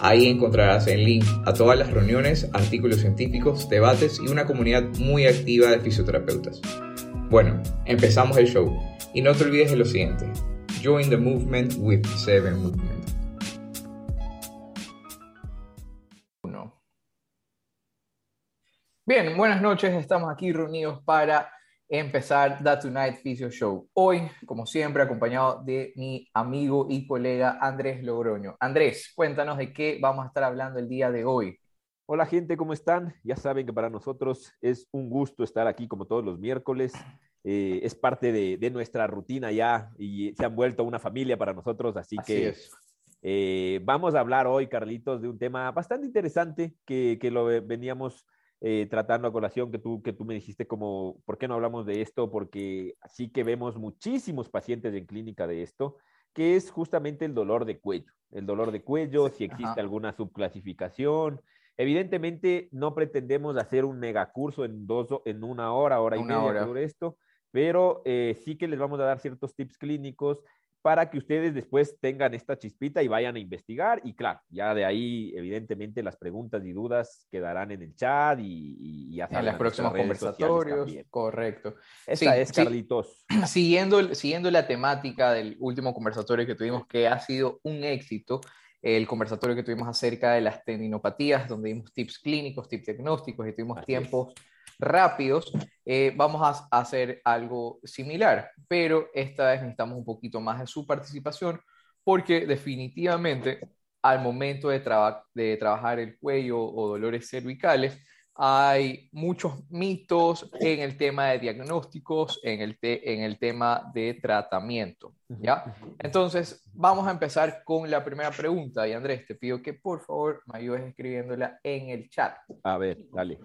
Ahí encontrarás el link a todas las reuniones, artículos científicos, debates y una comunidad muy activa de fisioterapeutas. Bueno, empezamos el show. Y no te olvides de lo siguiente. Join the movement with Seven Movement. Bien, buenas noches. Estamos aquí reunidos para empezar The Tonight Physio Show. Hoy, como siempre, acompañado de mi amigo y colega Andrés Logroño. Andrés, cuéntanos de qué vamos a estar hablando el día de hoy. Hola gente, ¿cómo están? Ya saben que para nosotros es un gusto estar aquí como todos los miércoles. Eh, es parte de, nuestra rutina ya y se han vuelto una familia para nosotros, así, que eh, vamos a hablar hoy, Carlitos, de un tema bastante interesante que, que lo veníamos eh, tratando a colación que tú, que tú me dijiste como, ¿por qué no hablamos de esto? Porque sí que vemos muchísimos pacientes en clínica de esto, que es justamente el dolor de cuello. El dolor de cuello, si existe alguna subclasificación. Evidentemente no pretendemos hacer un megacurso en, dos, en una hora, hora y media sobre esto, pero eh, sí que les vamos a dar ciertos tips clínicos para que ustedes después tengan esta chispita y vayan a investigar. Y claro, ya de ahí, evidentemente, las preguntas y dudas quedarán en el chat y, y en los próximos conversatorios. Correcto. Esta es, Carlitos. siguiendo, siguiendo la temática del último conversatorio que tuvimos, que ha sido un éxito, el conversatorio que tuvimos acerca de las tendinopatías, donde dimos tips clínicos, tips diagnósticos y tuvimos tiempos rápidos, eh, vamos a hacer algo similar, pero esta vez necesitamos un poquito más de su participación porque definitivamente al momento de, de trabajar el cuello o dolores cervicales, hay muchos mitos en el tema de diagnósticos, en el, en el tema de tratamiento, ¿ya? Entonces, vamos a empezar con la primera pregunta. Y Andrés, te pido que por favor me ayudes escribiéndola en el chat. A ver, dale.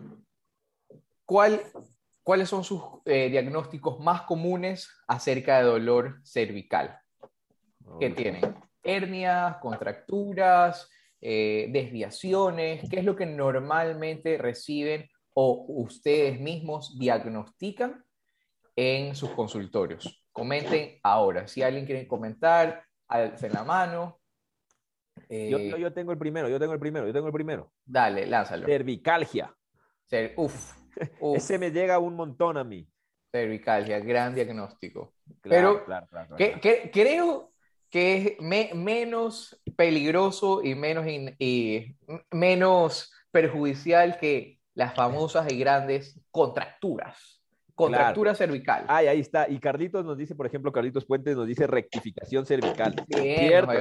¿Cuáles son sus eh, diagnósticos más comunes acerca de dolor cervical? ¿Qué tienen? Hernias, contracturas, eh, desviaciones, ¿qué es lo que normalmente reciben o ustedes mismos diagnostican en sus consultorios? Comenten ahora. Si alguien quiere comentar, alcen la mano. yo, yo, tengo el primero, yo tengo el primero, yo tengo el primero. Dale, lánzalo. Cervicalgia. uf, ese me llega un montón a mí. Cervicalgia, gran diagnóstico. Pero creo que es menos peligroso y menos, y menos perjudicial que las famosas y grandes contracturas. Contractura cervical. Ay, ahí está. Y Carlitos nos dice, por ejemplo, Carlitos Puentes nos dice rectificación cervical. Cierto,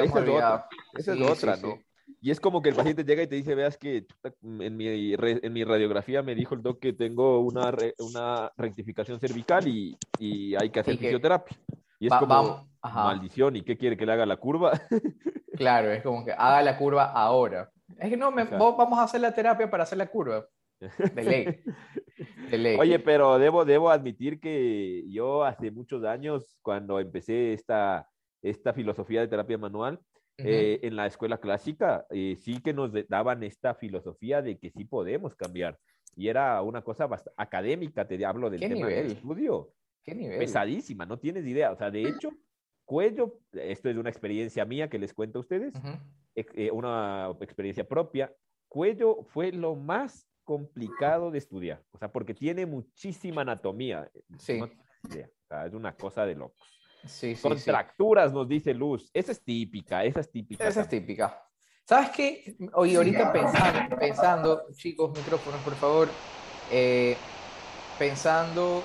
esa es otra, ¿no? Y es como que el paciente llega y te dice, veas que en mi, en mi radiografía me dijo el doc que tengo una, una rectificación cervical y, y hay que hacer fisioterapia. Y es como, maldición, ¿y qué quiere que le haga la curva? claro, es como que haga la curva ahora. Es que no, vamos a hacer la terapia para hacer la curva. De ley. De ley. Oye, pero debo, debo admitir que yo hace muchos años, cuando empecé esta, esta filosofía de terapia manual, eh, en la escuela clásica eh, sí que nos daban esta filosofía de que sí podemos cambiar. Y era una cosa académica, te hablo del tema del estudio. ¿Qué nivel? Pesadísima, no tienes idea. O sea, de hecho, cuello, esto es una experiencia mía que les cuento a ustedes, eh, una experiencia propia. Cuello fue lo más complicado de estudiar, o sea, porque tiene muchísima anatomía. Sí. o sea, es una cosa de locos. Sí, Contracturas, nos dice Luz. Esa es típica, esa es típica. Esa es típica. ¿Sabes qué? Hoy ahorita pensando, pensando, chicos, micrófonos, por favor. Eh, pensando.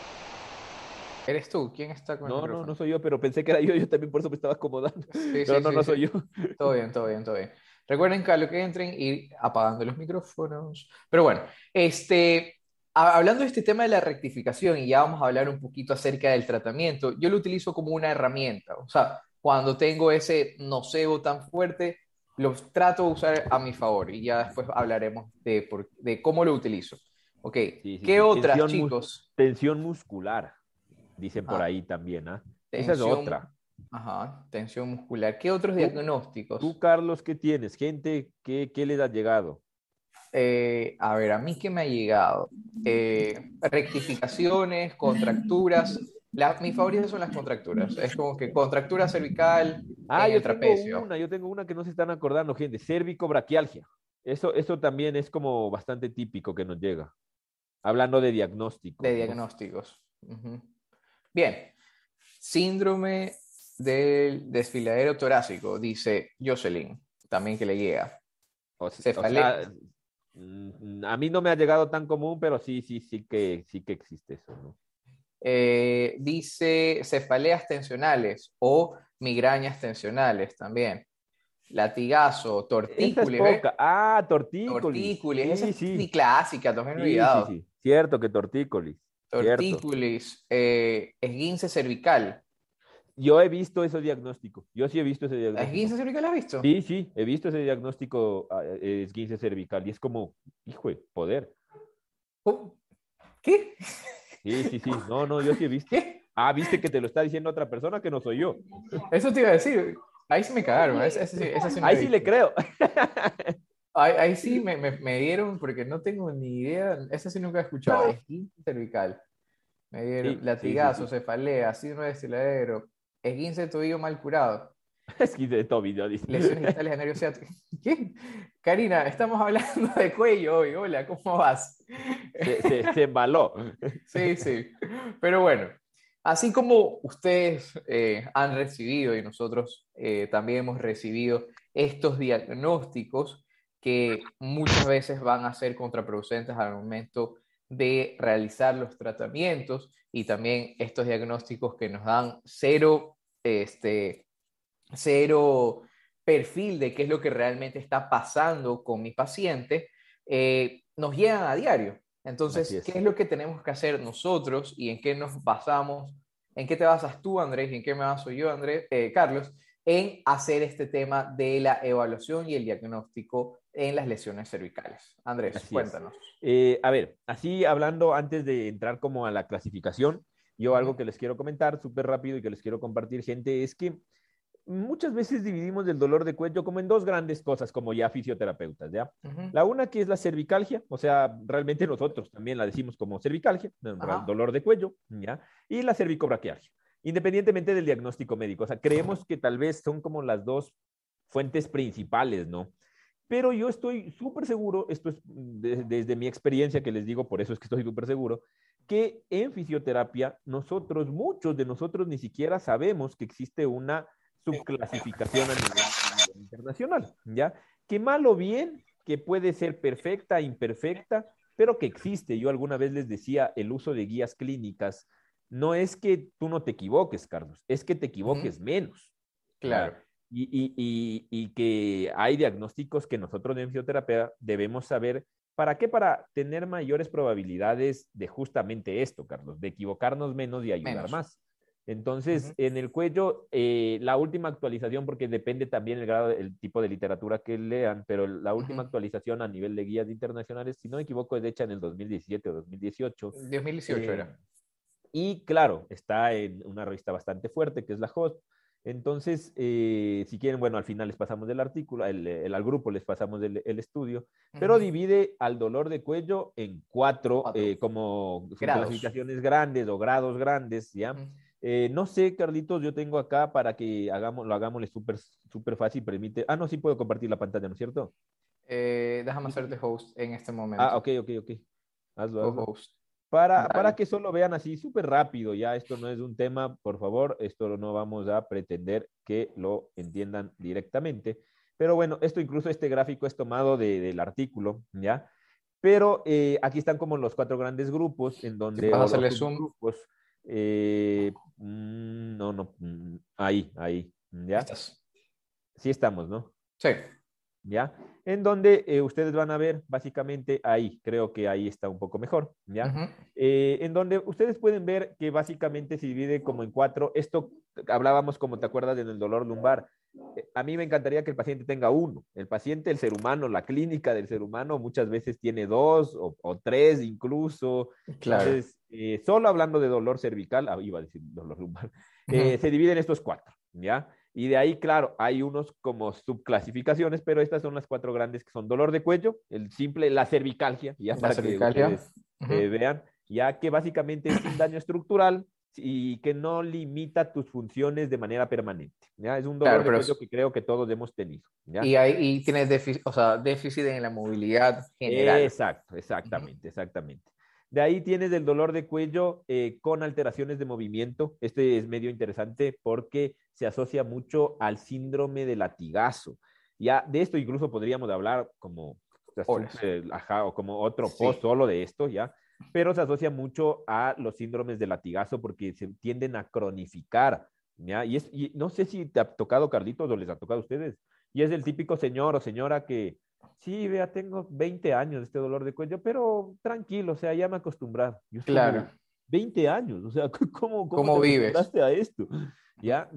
¿Eres tú? ¿Quién está con el No, no, no soy yo, pero pensé que era yo, yo también por eso me estaba acomodando. no, no, no soy yo. Todo bien, todo bien, todo bien. Recuerden que a lo que entren, ir apagando los micrófonos. Pero bueno, este, Hablando de este tema de la rectificación, y ya vamos a hablar un poquito acerca del tratamiento, yo lo utilizo como una herramienta. O sea, cuando tengo ese nocebo tan fuerte, los trato de usar a mi favor y ya después hablaremos de, de cómo lo utilizo. Ok, ¿qué otras, chicos? tensión muscular, dicen por ah. ahí también, ¿ah? Esa es otra. Ajá, tensión muscular. ¿Qué otros diagnósticos? Tú, Carlos, ¿qué tienes? Gente, ¿qué, qué les ha llegado? Eh, a ver, a mí qué me ha llegado. Eh, rectificaciones, contracturas. mis favoritas son las contracturas. Es como que contractura cervical ah, yo Tengo una, yo tengo una que no se están acordando, gente. Cérvico-braquialgia. Eso, eso también es como bastante típico que nos llega. Hablando de diagnósticos. De diagnósticos. Bien. Síndrome del desfiladero torácico, dice Jocelyn, también que le llega. O, a mí no me ha llegado tan común, pero sí, sí, sí que, sí que existe eso. ¿no? Eh, dice cefaleas tensionales o migrañas tensionales también. Latigazo, tortícolis. ah, tortícolis. Tortícolis, esa es clásica, también olvidado. Sí, sí, cierto que tortícolis. Tortícolis, eh, esguince cervical. Yo he visto ese diagnóstico. Yo sí he visto ese diagnóstico. ¿Esguince cervical has visto? Sí, sí, he visto ese diagnóstico ah, esguince cervical y es como, hijo de poder. Oh, ¿Qué? Sí, sí, sí. No, no, yo sí he visto. ¿Qué? Ah, viste que te lo está diciendo otra persona que no soy yo. Eso te iba a decir. Ahí sí me cagaron. ahí sí le creo. Ahí, sí me, me, dieron, porque no tengo ni idea. Ese sí nunca he escuchado. Esguince cervical. Me dieron latigazo, cefalea, síndrome de estiladero, esguince de tobillo mal curado. Esguince de tobillo, dice. Lesiones digitales de nervio ciático. ¿Qué? Karina, estamos hablando de cuello hoy. Hola, ¿cómo vas? Se, se, embaló. Sí, sí. Pero bueno, así como ustedes eh, han recibido y nosotros eh, también hemos recibido estos diagnósticos que muchas veces van a ser contraproducentes al momento de realizar los tratamientos y también estos diagnósticos que nos dan cero este, cero perfil de qué es lo que realmente está pasando con mi paciente, eh, nos llegan a diario. Entonces, ¿qué es lo que tenemos que hacer nosotros y en qué nos basamos? ¿En qué te basas tú, Andrés, y en qué me baso yo, Andrés, eh, Carlos, en hacer este tema de la evaluación y el diagnóstico en las lesiones cervicales? Andrés, cuéntanos. Eh, a ver, así hablando antes de entrar como a la clasificación, yo algo que les quiero comentar súper rápido y que les quiero compartir, gente, es que muchas veces dividimos el dolor de cuello como en dos grandes cosas, como ya fisioterapeutas, ¿ya? La una que es la cervicalgia, o sea, realmente nosotros también la decimos como cervicalgia, dolor de cuello, ¿ya? Y la cervicobraquialgia, independientemente del diagnóstico médico. O sea, creemos que tal vez son como las dos fuentes principales, ¿no? Pero yo estoy súper seguro, esto es desde mi experiencia que les digo, por eso es que estoy súper seguro, que en fisioterapia nosotros, muchos de nosotros ni siquiera sabemos que existe una subclasificación a nivel internacional, ¿ya? Que mal o bien, que puede ser perfecta, imperfecta, pero que existe. Yo alguna vez les decía, el uso de guías clínicas no es que tú no te equivoques, Carlos, es que te equivoques menos. Claro. Y, y, y, y, que hay diagnósticos que nosotros en fisioterapia debemos saber ¿Para qué? Para tener mayores probabilidades de justamente esto, Carlos, de equivocarnos menos y ayudar más. Entonces, en el cuello, eh, la última actualización, porque depende también el grado, el tipo de literatura que lean, pero la última actualización a nivel de guías internacionales, si no me equivoco, es hecha en el 2017 o 2018. 2018 era. Eh, y claro, está en una revista bastante fuerte, que es la HOST, entonces, eh, si quieren, bueno, al final les pasamos del artículo, el, al grupo les pasamos el, estudio, pero divide al dolor de cuello en cuatro, eh, como clasificaciones grandes o grados grandes, ¿ya? Eh, no sé, Carlitos, yo tengo acá para que hagamos, lo hagámosle súper súper fácil, permite. Ah, no, sí puedo compartir la pantalla, ¿no es cierto? déjame hacerte host en este momento. Ah, ok, ok, ok. Hazlo, hazlo. Host. Para, para que solo vean así súper rápido, ya esto no es un tema, por favor, esto no vamos a pretender que lo entiendan directamente. Pero bueno, esto incluso este gráfico es tomado de, del artículo, ¿ya? Pero eh, aquí están como los cuatro grandes grupos en donde... Los grupos, eh, mm, no, no, mm, ahí, ahí, ¿ya? Sí estamos, ¿no? Sí. ¿Ya? En donde eh, ustedes van a ver básicamente ahí, creo que ahí está un poco mejor, ¿ya? Eh, en donde ustedes pueden ver que básicamente se divide como en cuatro, esto hablábamos, como te acuerdas, en el dolor lumbar. Eh, a mí me encantaría que el paciente tenga uno. El paciente, el ser humano, la clínica del ser humano muchas veces tiene dos o, tres incluso. Claro. Entonces, eh, solo hablando de dolor cervical, ah, iba a decir dolor lumbar, eh, se dividen estos cuatro, ¿ya? Y de ahí, claro, hay unos como subclasificaciones, pero estas son las cuatro grandes que son dolor de cuello, el simple, la cervicalgia, ya para que ustedes vean, ya que básicamente es un daño estructural y que no limita tus funciones de manera permanente. ¿ya? Es un dolor de cuello que creo que todos hemos tenido. Y, hay, y tienes déficit, o sea, déficit en la movilidad general. Exacto, exactamente, exactamente. De ahí tienes el dolor de cuello eh, con alteraciones de movimiento. Este es medio interesante porque se asocia mucho al síndrome de latigazo. Ya de esto incluso podríamos hablar como, o como otro post solo de esto, ¿ya? pero se asocia mucho a los síndromes de latigazo porque se tienden a cronificar, ¿ya? Y, es, no sé si te ha tocado, Carlitos, o les ha tocado a ustedes, y es el típico señor o señora que, sí, vea, tengo 20 años de este dolor de cuello, pero tranquilo, o sea, ya me acostumbrado. Claro. 20 años, o sea, ¿cómo, cómo, ¿Cómo vives? a esto? ¿Ya?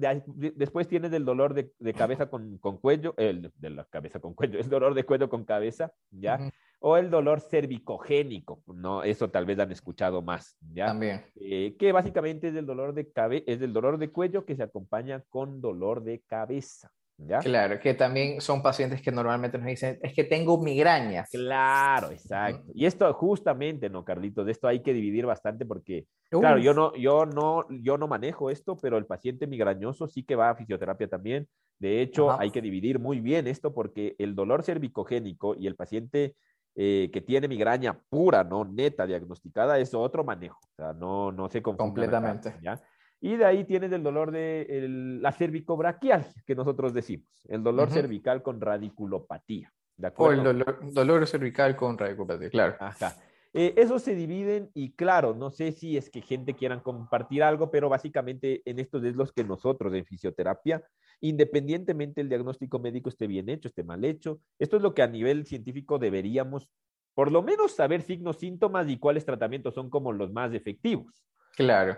después tienes el dolor de, de cabeza con, con, cuello, el de la cabeza con cuello, el dolor de cuello con cabeza, ¿ya? o el dolor cervicogénico, ¿no? Eso tal vez han escuchado más, ¿ya? También. Eh, que básicamente es el dolor de cabe es el dolor de cuello que se acompaña con dolor de cabeza. ¿Ya? Claro, que también son pacientes que normalmente nos dicen, es que tengo migrañas. Claro, exacto. Y esto justamente, ¿no, Carlitos? De esto hay que dividir bastante porque, claro, yo no, yo, no, yo no manejo esto, pero el paciente migrañoso sí que va a fisioterapia también. De hecho, hay que dividir muy bien esto porque el dolor cervicogénico y el paciente eh, que tiene migraña pura, no neta, diagnosticada, es otro manejo. O sea, no, no se Completamente. ¿ya? Y de ahí tienes el dolor de el, la cervicobraquialgia, que nosotros decimos, el dolor cervical con radiculopatía. ¿de acuerdo? O el dolor, dolor cervical con radiculopatía, claro. Ajá. Eh, esos se dividen y claro, no sé si es que gente quieran compartir algo, pero básicamente en estos es los que nosotros en fisioterapia, independientemente el diagnóstico médico esté bien hecho, esté mal hecho, esto es lo que a nivel científico deberíamos por lo menos saber signos, síntomas y cuáles tratamientos son como los más efectivos. Claro.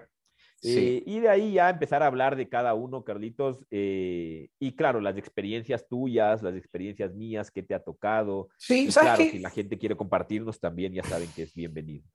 Eh, y de ahí ya empezar a hablar de cada uno, Carlitos. Eh, y claro, las experiencias tuyas, las experiencias mías, que te ha tocado. Sí, claro, si la gente quiere compartirnos también, ya saben que es bienvenido.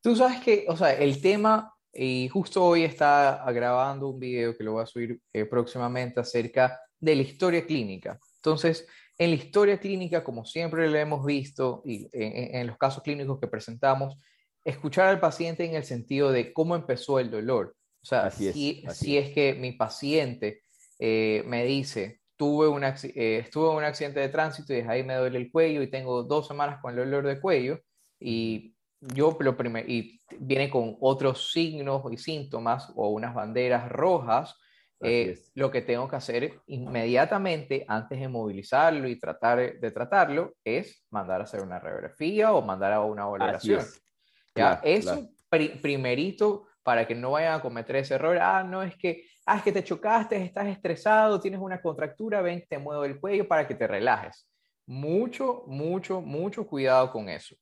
Tú sabes que, o sea, el tema, y justo hoy está grabando un video que lo voy a subir eh, próximamente acerca de la historia clínica. Entonces, en la historia clínica, como siempre lo hemos visto, y en los casos clínicos que presentamos, escuchar al paciente en el sentido de cómo empezó el dolor o sea, si, es, que mi paciente eh, me dice, tuve una, eh, estuve en un accidente de tránsito y desde ahí me duele el cuello y tengo dos semanas con el dolor de cuello y yo lo primero, y viene con otros signos y síntomas o unas banderas rojas, eh, lo que tengo que hacer inmediatamente antes de movilizarlo y tratar de tratarlo es mandar a hacer una radiografía o mandar a una valoración. ¿Ya? Eso primerito para que no vayan a cometer ese error. Ah, no, es que, ah, es que te chocaste, estás estresado, tienes una contractura, ven, te muevo el cuello para que te relajes. Mucho, mucho, mucho cuidado con eso,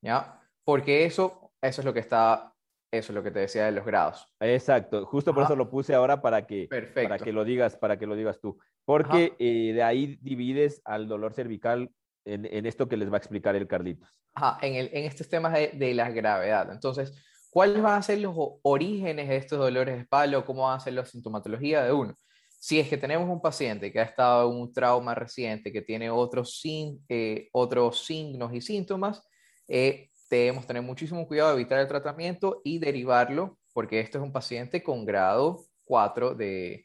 ¿ya? Porque eso, eso es lo que está, eso es lo que te decía de los grados. Exacto, justo por eso lo puse ahora para que, para que lo digas, para que lo digas tú. Porque eh, de ahí divides al dolor cervical en, en, esto que les va a explicar el Carlitos. Ajá, en, el, en estos temas de, de la gravedad. Entonces, ¿Cuáles van a ser los orígenes de estos dolores de espalda o cómo van a ser la sintomatología de uno? Si es que tenemos un paciente que ha estado en un trauma reciente, que tiene otros, eh, otros signos y síntomas, eh, debemos tener muchísimo cuidado de evitar el tratamiento y derivarlo, porque esto es un paciente con grado 4 de,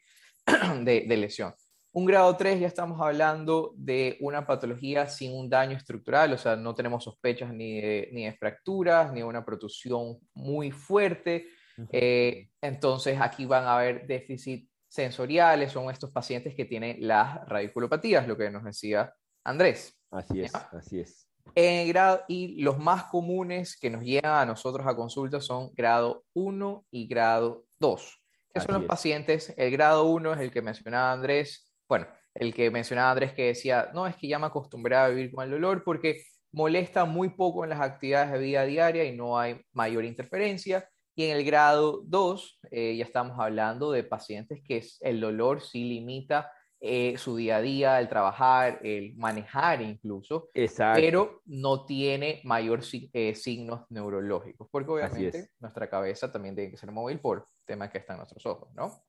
de lesión. Un grado 3 ya estamos hablando de una patología sin un daño estructural, o sea, no tenemos sospechas ni de, ni de fracturas, ni de una protusión muy fuerte. Eh, entonces aquí van a haber déficit sensoriales, son estos pacientes que tienen las radiculopatías, lo que nos decía Andrés. Así es, así es. En grado, y los más comunes que nos llegan a nosotros a consulta son grado 1 y grado 2. ¿Qué son los pacientes? El grado 1 es el que mencionaba Andrés, bueno, el que mencionaba Andrés que decía, no, es que ya me acostumbré a vivir con el dolor porque molesta muy poco en las actividades de vida diaria y no hay mayor interferencia. Y en el grado 2 eh, ya estamos hablando de pacientes que el dolor sí limita eh, su día a día, el trabajar, el manejar incluso, pero no tiene mayor eh, signos neurológicos, porque obviamente nuestra cabeza también tiene que ser móvil por temas que están en nuestros ojos, ¿no?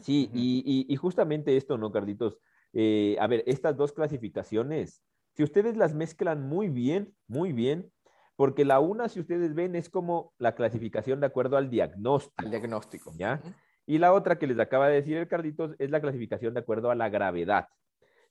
Sí, y, justamente esto, ¿no, Carlitos? Eh, a ver, estas dos clasificaciones, si ustedes las mezclan muy bien, muy bien, porque la una, si ustedes ven, es como la clasificación de acuerdo al diagnóstico. Al diagnóstico. ¿Ya? Y la otra que les acaba de decir el Carlitos es la clasificación de acuerdo a la gravedad.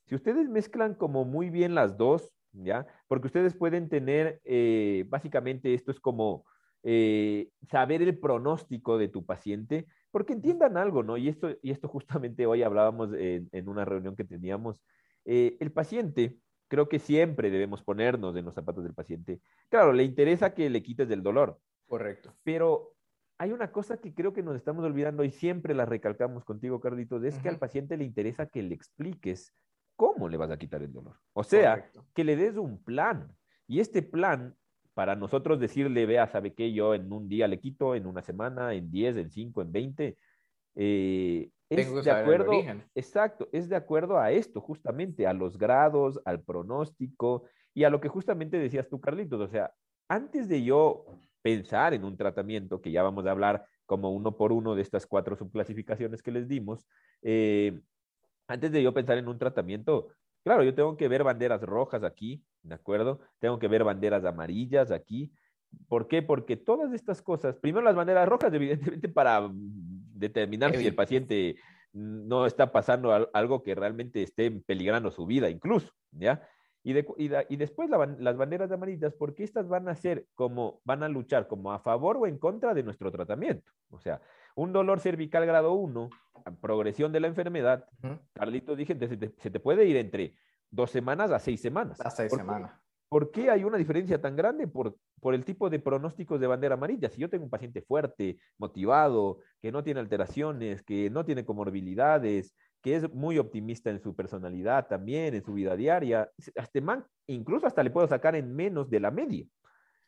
Si ustedes mezclan como muy bien las dos, ¿ya? Porque ustedes pueden tener, eh, básicamente esto es como eh, saber el pronóstico de tu paciente, porque entiendan algo, ¿no? Y esto, y esto justamente hoy hablábamos en, una reunión que teníamos. Eh, el paciente, creo que siempre debemos ponernos en los zapatos del paciente. Claro, le interesa que le quites del dolor. Correcto. Pero hay una cosa que creo que nos estamos olvidando y siempre la recalcamos contigo, Carlitos, es que al paciente le interesa que le expliques cómo le vas a quitar el dolor. O sea, que le des un plan. Y este plan, para nosotros decirle, vea, ¿sabe qué? Yo en un día le quito, en una semana, en 10, en 5, en 20, eh, es de acuerdo, exacto, es de acuerdo a esto, justamente, a los grados, al pronóstico y a lo que justamente decías tú, Carlitos. O sea, antes de yo pensar en un tratamiento, que ya vamos a hablar como uno por uno de estas cuatro subclasificaciones que les dimos, eh, antes de yo pensar en un tratamiento, claro, yo tengo que ver banderas rojas aquí, ¿de acuerdo? Tengo que ver banderas amarillas aquí. ¿Por qué? Porque todas estas cosas, primero las banderas rojas, evidentemente para determinar si el paciente no está pasando algo que realmente esté peligrando su vida, incluso, ¿ya? Y, y, después las banderas amarillas, porque estas van a ser como, van a luchar como a favor o en contra de nuestro tratamiento. O sea, un dolor cervical grado 1, progresión de la enfermedad, Carlito dije, se te, puede ir entre dos semanas a seis semanas. A seis semanas. ¿Por qué hay una diferencia tan grande? Por, por el tipo de pronósticos de bandera amarilla. Si yo tengo un paciente fuerte, motivado, que no tiene alteraciones, que no tiene comorbilidades, que es muy optimista en su personalidad también, en su vida diaria. Este man, incluso hasta le puedo sacar en menos de la media.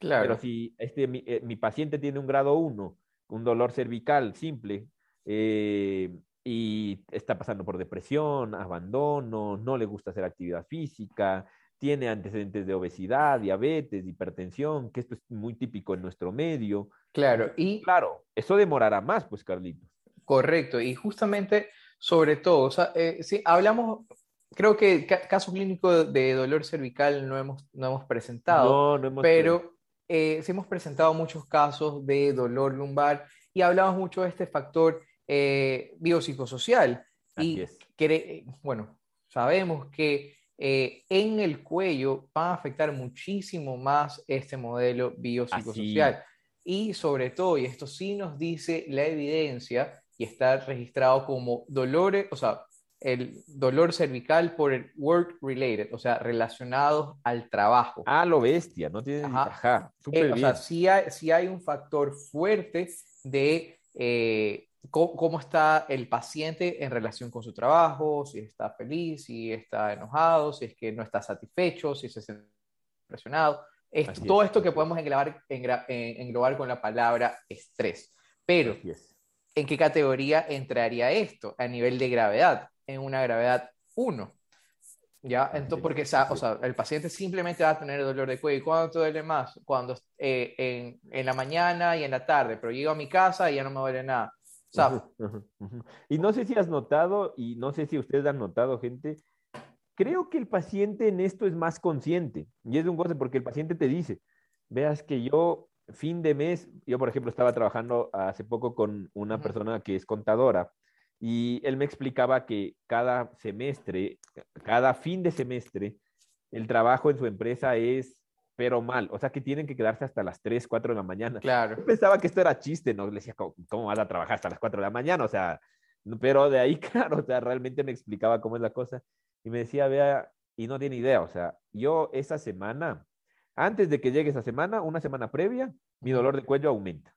Claro. Pero si este, mi, eh, paciente tiene un grado 1, un dolor cervical simple, eh, y está pasando por depresión, abandono, no le gusta hacer actividad física, tiene antecedentes de obesidad, diabetes, hipertensión, que esto es muy típico en nuestro medio. Claro, y... Claro, eso demorará más, pues, Carlitos. Correcto, y justamente sobre todo, o sea, eh, sí, hablamos, creo que caso clínico de dolor cervical no hemos, no hemos presentado, no, no pero eh, hemos presentado muchos casos de dolor lumbar y hablamos mucho de este factor eh, biopsicosocial. y que, bueno, sabemos que en el cuello va a afectar muchísimo más este modelo biopsicosocial. Y sobre todo, y esto sí nos dice la evidencia, y está registrado como dolores, o sea, el dolor cervical por el work related, o sea, relacionados al trabajo. Ah, lo bestia, no tiene. Ajá, eh, O sea, sí hay, hay, un factor fuerte de eh, cómo, está el paciente en relación con su trabajo, si está feliz, si está enojado, si es que no está satisfecho, si se siente presionado. todo esto que podemos englobar, englobar con la palabra estrés. Pero ¿en qué categoría entraría esto a nivel de gravedad? En una gravedad 1. ¿Ya? Entonces, porque o sea, el paciente simplemente va a tener dolor de cuello. ¿Y cuándo duele más? Cuando eh, en, en, la mañana y en la tarde, pero llego a mi casa y ya no me duele nada. Y no sé si has notado, y no sé si ustedes han notado, gente, creo que el paciente en esto es más consciente. Y es un goce porque el paciente te dice, veas que yo fin de mes, yo por ejemplo estaba trabajando hace poco con una persona que es contadora y él me explicaba que cada semestre, cada fin de semestre, el trabajo en su empresa es pero mal, o sea que tienen que quedarse hasta las 3, 4 de la mañana. Claro. Yo pensaba que esto era chiste, ¿no? Le decía, ¿cómo, vas a trabajar hasta las 4 de la mañana? O sea, pero de ahí, claro, o sea, realmente me explicaba cómo es la cosa y me decía, vea, y no tiene idea, o sea, yo esa semana antes de que llegue esa semana, una semana previa, mi dolor de cuello aumenta.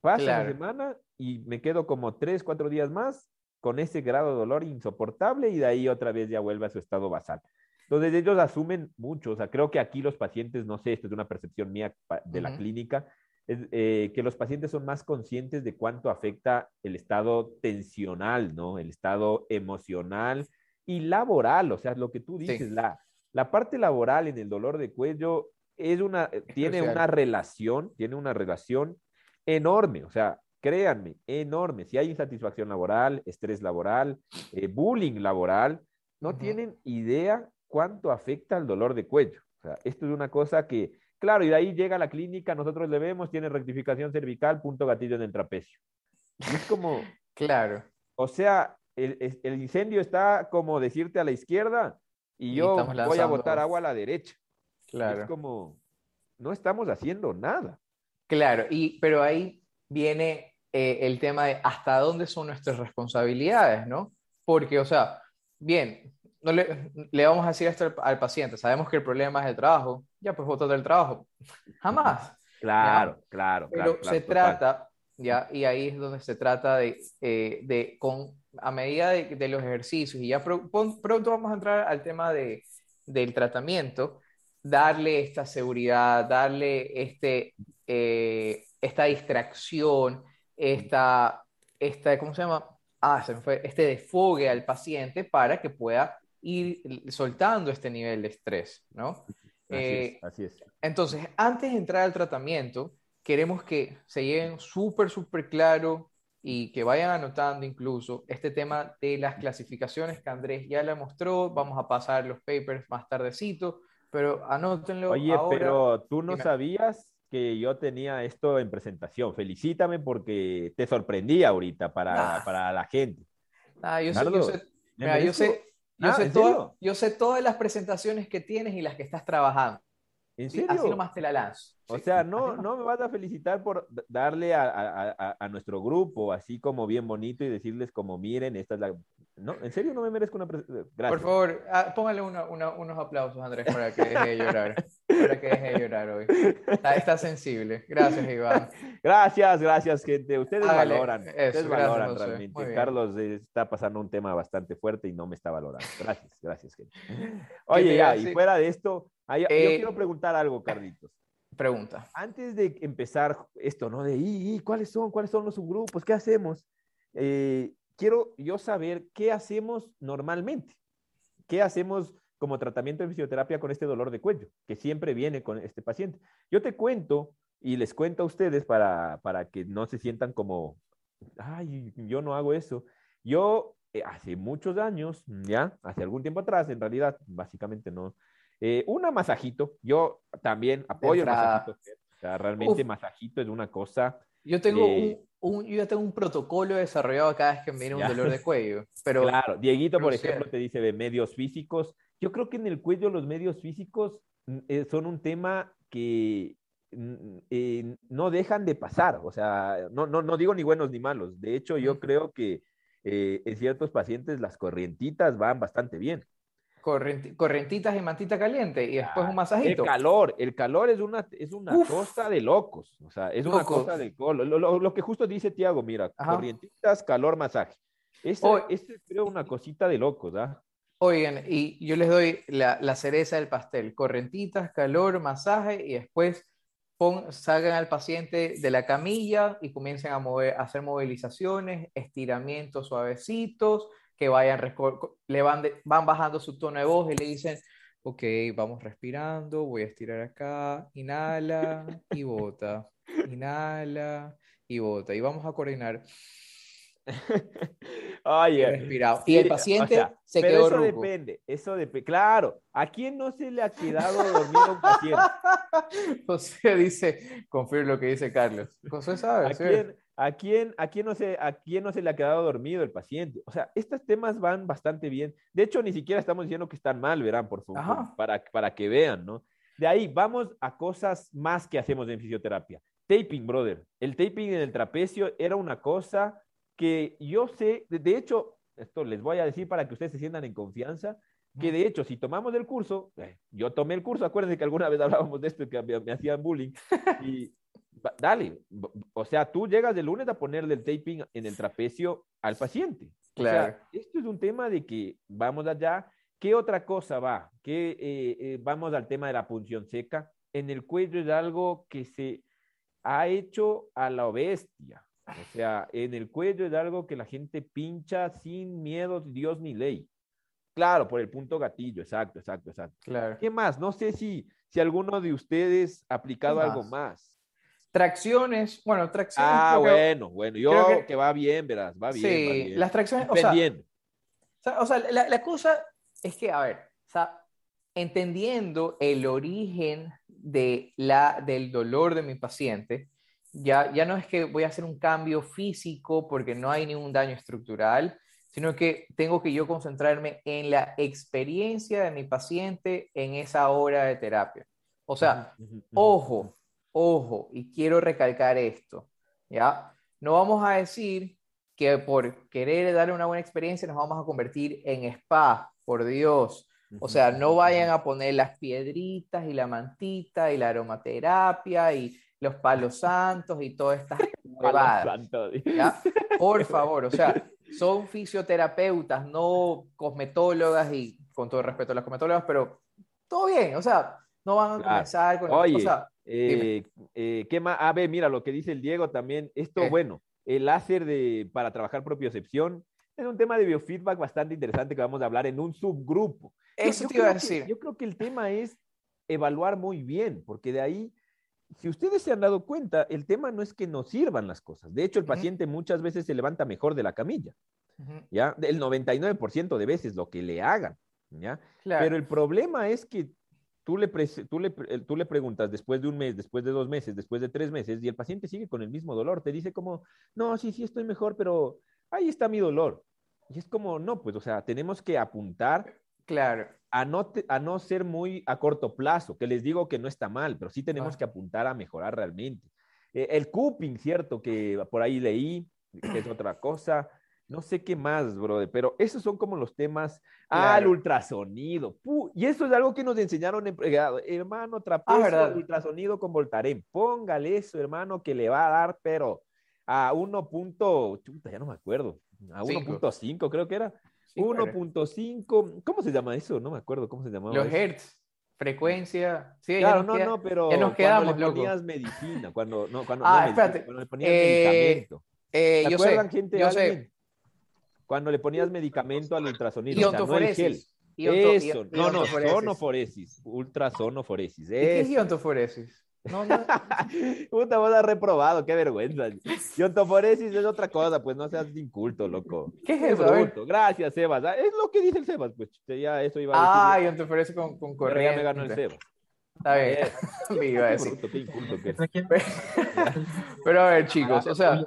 Pasa la semana y me quedo como tres, cuatro días más con ese grado de dolor insoportable y de ahí otra vez ya vuelve a su estado basal. Entonces ellos asumen mucho, o sea, creo que aquí los pacientes, no sé, esto es una percepción mía de la clínica, eh, que los pacientes son más conscientes de cuánto afecta el estado tensional, ¿no? El estado emocional y laboral, o sea, lo que tú dices, la, la parte laboral en el dolor de cuello es una, tiene una relación, tiene una relación enorme, o sea, créanme, enorme. Si hay insatisfacción laboral, estrés laboral, eh, bullying laboral, no tienen idea cuánto afecta el dolor de cuello. O sea, esto es una cosa que, claro, y de ahí llega a la clínica, nosotros le vemos, tiene rectificación cervical, punto gatillo en el trapecio. es como... claro. O sea, el, el, incendio está como decirte a la izquierda y, yo voy a botar agua a la derecha. Claro. Es como, no estamos haciendo nada. Claro, y, pero ahí viene eh, el tema de hasta dónde son nuestras responsabilidades, ¿no? Porque, o sea, bien, no le, le vamos a decir esto al, paciente, sabemos que el problema es el trabajo, ya pues vota del trabajo. Jamás. Claro, claro. Pero se trata, ya, y ahí es donde se trata de, eh, de con, a medida de, de, los ejercicios, y ya pronto vamos a entrar al tema de, del tratamiento, darle esta seguridad, darle este, eh, esta distracción, esta, esta, ¿cómo se llama? Ah, se me fue, este desfogue al paciente para que pueda ir soltando este nivel de estrés, ¿no? Así, es, eh, así es. Entonces, antes de entrar al tratamiento, queremos que se lleven súper, súper claro y que vayan anotando incluso este tema de las clasificaciones que Andrés ya le mostró. Vamos a pasar los papers más tardecito, pero anótenlo. Oye, pero tú no sabías que yo tenía esto en presentación. Felicítame porque te sorprendí ahorita para, ah. para la gente. Ah, yo, sé, yo, sé, yo, sé, yo, sé todo, yo sé todas las presentaciones que tienes y las que estás trabajando. ¿En serio? Así nomás te la lanzo. O sea, no, no me vas a felicitar por darle a, a, a, nuestro grupo así como bien bonito y decirles como miren, esta es la... No, ¿en serio no me merezco una... Gracias. Por favor, ah, póngale unos aplausos, Andrés, para que deje de llorar. para que deje de llorar hoy. Está, sensible. Gracias, Iván. Gracias, gracias, gente. Ustedes valoran. ustedes valoran realmente. Carlos está pasando un tema bastante fuerte y no me está valorando. Gracias, gracias, gente. Oye, ya, y fuera de esto, yo eh, quiero preguntar algo, Carlitos. Pregunta. Antes de empezar esto, ¿no? De, ¿y, cuáles son? ¿Cuáles son los subgrupos? ¿Qué hacemos? Eh, quiero yo saber qué hacemos normalmente. ¿Qué hacemos como tratamiento de fisioterapia con este dolor de cuello, que siempre viene con este paciente? Yo te cuento y les cuento a ustedes para, para que no se sientan como, ay, yo no hago eso. Yo eh, hace muchos años, ya, hace algún tiempo atrás, en realidad, básicamente no, eh, una masajito, yo también apoyo masajito. O sea, realmente masajito es una cosa. Yo tengo un, yo tengo un protocolo desarrollado cada vez que me viene un dolor de cuello. Pero, claro, Dieguito, por ejemplo, te dice de medios físicos. Yo creo que en el cuello los medios físicos mm, eh, son un tema que mm, eh, no dejan de pasar. O sea, no, no, no digo ni buenos ni malos. De hecho, yo creo que en ciertos pacientes las corrientitas van bastante bien corrientitas y mantita caliente y después un masajito. El calor, el calor es una, es una cosa de locos, o sea, es una cosa de lo, lo, que justo dice Tiago, mira, corrientitas, calor, masaje. Esta, es creo una cosita de locos, ¿ah? Oigan, y yo les doy la, la, cereza del pastel, corrientitas, calor, masaje y después pon, salgan al paciente de la camilla y comiencen a, mover, a hacer movilizaciones, estiramientos suavecitos, que vayan, le van, van bajando su tono de voz y le dicen, ok, vamos respirando, voy a estirar acá, inhala y bota, inhala y bota, y vamos a coordinar. Oye, y el paciente se quedó Eso depende, eso depende. Claro, ¿a quién no se le ha quedado dormido un paciente? José dice, confío lo que dice Carlos. José sabe. ¿A quién, ¿A quién, a, quién no se, ¿A quién no se le ha quedado dormido el paciente? O sea, estos temas van bastante bien. De hecho, ni siquiera estamos diciendo que están mal, verán, por favor, para, para que vean, ¿no? De ahí vamos a cosas más que hacemos en fisioterapia. Taping, brother. El taping en el trapecio era una cosa que yo sé, de hecho, esto les voy a decir para que ustedes se sientan en confianza, que de hecho, si tomamos el curso, eh, yo tomé el curso, acuérdense que alguna vez hablábamos de esto, que me, me hacían bullying, y dale, o sea, tú llegas de lunes a ponerle el taping en el trapecio al paciente. Claro. esto es un tema de que vamos allá. ¿Qué otra cosa va? Que eh, eh, vamos al tema de la punción seca. En el cuello es algo que se, ha hecho a la bestia. O sea, en el cuello es algo que la gente pincha sin miedo, Dios ni ley. Claro, por el punto gatillo, exacto, exacto, exacto. Claro. ¿Qué más? No sé si, si alguno de ustedes ha aplicado algo más. Tracciones, bueno, tracciones. Ah, bueno, bueno, yo que, va bien, verás, va bien. Sí, las tracciones, o sea, bien. O sea, la, la, cosa es que, a ver, o sea, entendiendo el origen de la, del dolor de mi paciente, ya, ya no es que voy a hacer un cambio físico porque no hay ningún daño estructural, sino que tengo que yo concentrarme en la experiencia de mi paciente en esa hora de terapia. O sea, ojo, ojo, y quiero recalcar esto, ¿ya? No vamos a decir que por querer darle una buena experiencia nos vamos a convertir en spa, por Dios. O sea, no vayan a poner las piedritas y la mantita y la aromaterapia y los palos santos y todas estas huevadas. Por favor, o sea, son fisioterapeutas, no cosmetólogas y con todo respeto a las cosmetólogas, pero todo bien, o sea, no van a comenzar con... Oye, eh, eh, ¿qué más? A ver, mira lo que dice el Diego también. Esto, bueno, el láser de, para trabajar propiocepción es un tema de biofeedback bastante interesante que vamos a hablar en un subgrupo. Eso te iba a decir. yo creo que el tema es evaluar muy bien, porque de ahí, si ustedes se han dado cuenta, el tema no es que nos sirvan las cosas. De hecho, el paciente muchas veces se levanta mejor de la camilla, ¿ya? El 99% de veces lo que le hagan, ¿ya? Pero el problema es que tú le, tú, le, tú le preguntas después de un mes, después de dos meses, después de tres meses, y el paciente sigue con el mismo dolor. Te dice como, no, sí, sí, estoy mejor, pero ahí está mi dolor. Y es como, no, pues, o sea, tenemos que apuntar. Claro. A no, a no ser muy a corto plazo, que les digo que no está mal, pero sí tenemos que apuntar a mejorar realmente. Eh, el cupping, cierto, que por ahí leí, que es otra cosa. No sé qué más, brother, pero esos son como los temas. Ah, el ultrasonido. y eso es algo que nos enseñaron en Hermano, trapecio, ah, ultrasonido con Voltaren. Póngale eso, hermano, que le va a dar, pero a 1. Chuta, ya no me acuerdo. A 1.5 creo que era. 1.5, ¿cómo se llama eso? No me acuerdo cómo se llamaba. Los hertz, frecuencia. Sí, claro, no, no, pero ya nos quedamos, cuando le ponías medicina, cuando, no, cuando, ah, espérate. cuando le ponías eh, medicamento. Eh, yo acuerdan, sé, gente? Yo sé. Cuando le ponías medicamento al ultrasonido, y o sea, no el gel. Eso, no, no, sonoforesis, ultrasonoforesis. ¿Qué es iontoforesis? No, no. Puta, vos has reprobado, qué vergüenza. Iontoforesis es otra cosa, pues no seas inculto, loco. ¿Qué es eso? Gracias, Sebas. Ah, es lo que dice el Sebas, pues ya eso iba a decir. Ah, iontoforesis con, con corriente. ya me ganó el Sebas. Está bien. me iba a decir. Qué inculto que Pero a ver, chicos, o sea.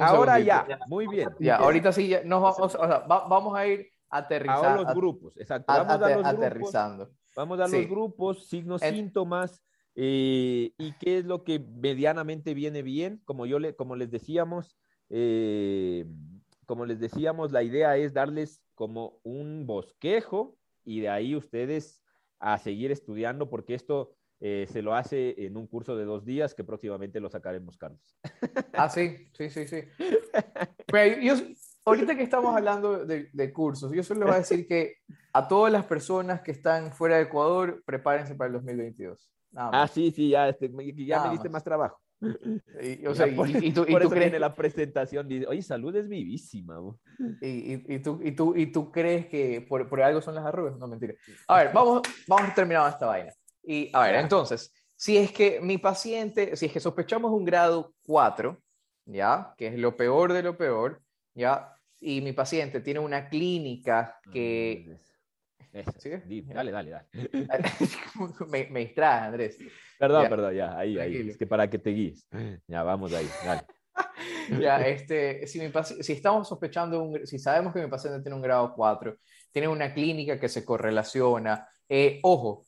Ahora ya, muy bien. Ya, ahorita sí, ya, nos vamos, o sea, vamos a ir aterrizando. Ahora los grupos, exacto. Vamos a, a los aterrizando. Grupos, vamos a los grupos, signos, síntomas eh, ¿Y qué es lo que medianamente viene bien? Como, yo le, como les decíamos, eh, como les decíamos, la idea es darles como un bosquejo y de ahí ustedes a seguir estudiando porque esto eh, se lo hace en un curso de dos días que próximamente lo sacaremos, Carlos. Ah, sí, sí, sí, sí. Pero yo, ahorita que estamos hablando de, de, cursos, yo solo voy a decir que a todas las personas que están fuera de Ecuador, prepárense para el 2022 ah, sí, sí, ya, este, ya me diste más trabajo. Y, o sea, por, y, tú, y tú crees la presentación dice, oye, salud es vivísima. Y, y, tú, y, tú, y tú crees que por, por algo son las arrugas, no mentira. A ver, vamos, vamos a terminar esta vaina. Y a ver, entonces, si es que mi paciente, si es que sospechamos un grado 4, ¿ya? Que es lo peor de lo peor, ¿ya? Y mi paciente tiene una clínica que Dale, dale, dale. me, me distrae, Andrés. Perdón, perdón, ya, ahí, ahí. Es que para que te guíes. Ya, vamos ahí, dale. ya, este, si, mi si estamos sospechando, un, si sabemos que mi paciente tiene un grado 4, tiene una clínica que se correlaciona, eh, ojo,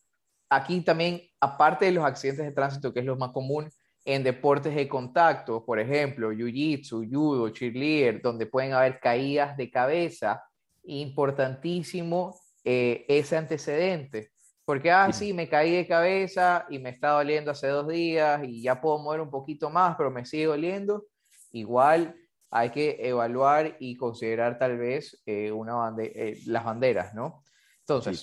aquí también, aparte de los accidentes de tránsito, que es lo más común, en deportes de contacto, por ejemplo, jiu-jitsu, judo, cheerleader, donde pueden haber caídas de cabeza, importantísimo eh, ese antecedente. Porque, ah, sí, me caí de cabeza y me está doliendo hace dos días y ya puedo mover un poquito más, pero me sigue doliendo. Igual hay que evaluar y considerar tal vez eh, una eh, las banderas, ¿no? Entonces,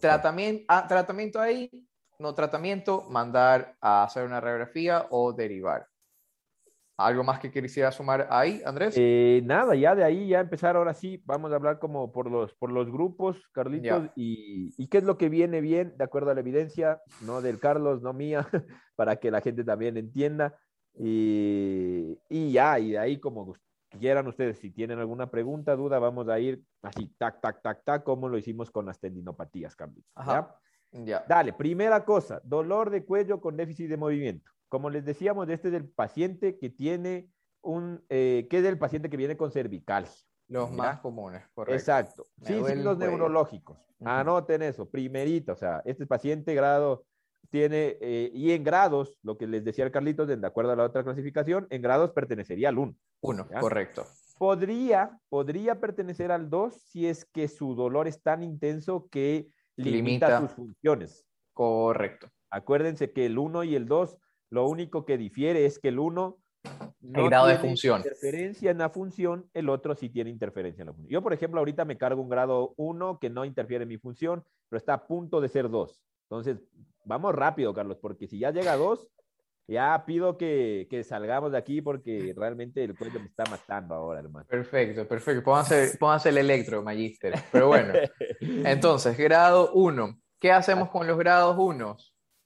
Tratamiento, ah, tratamiento ahí, no tratamiento, mandar a hacer una radiografía o derivar. ¿Algo más que quisiera sumar ahí, Andrés? Eh, nada, ya de ahí, ya empezar ahora sí, vamos a hablar como por los, por los grupos, Carlitos, y, y, qué es lo que viene bien, de acuerdo a la evidencia, no del Carlos, no mía, para que la gente también entienda. Y, y ya, y de ahí como quieran ustedes, si tienen alguna pregunta, duda, vamos a ir así, tac, tac, tac, tac, como lo hicimos con las tendinopatías, Carlitos. Dale, primera cosa, dolor de cuello con déficit de movimiento. Como les decíamos, este es el paciente que tiene un, eh, que es el paciente que viene con cervicalgia. Los más comunes, correcto. Exacto. Sí, signos neurológicos. Anoten eso, primerito, o sea, este paciente grado tiene, eh, y en grados, lo que les decía el Carlitos, de acuerdo a la otra clasificación, en grados pertenecería al 1. 1, correcto. Podría, podría pertenecer al 2 si es que su dolor es tan intenso que limita, limita. sus funciones. Correcto. Acuérdense que el 1 y el 2 lo único que difiere es que el uno no grado tiene de función. interferencia en la función, el otro sí tiene interferencia en la función. Yo, por ejemplo, ahorita me cargo un grado 1 que no interfiere en mi función, pero está a punto de ser 2. Entonces, vamos rápido, Carlos, porque si ya llega a 2, ya pido que, que, salgamos de aquí porque realmente el cuello me está matando ahora, hermano. Perfecto, perfecto. Pónganse, pónganse el electro, Magister. Pero bueno, entonces, grado 1. ¿Qué hacemos con los grados 1?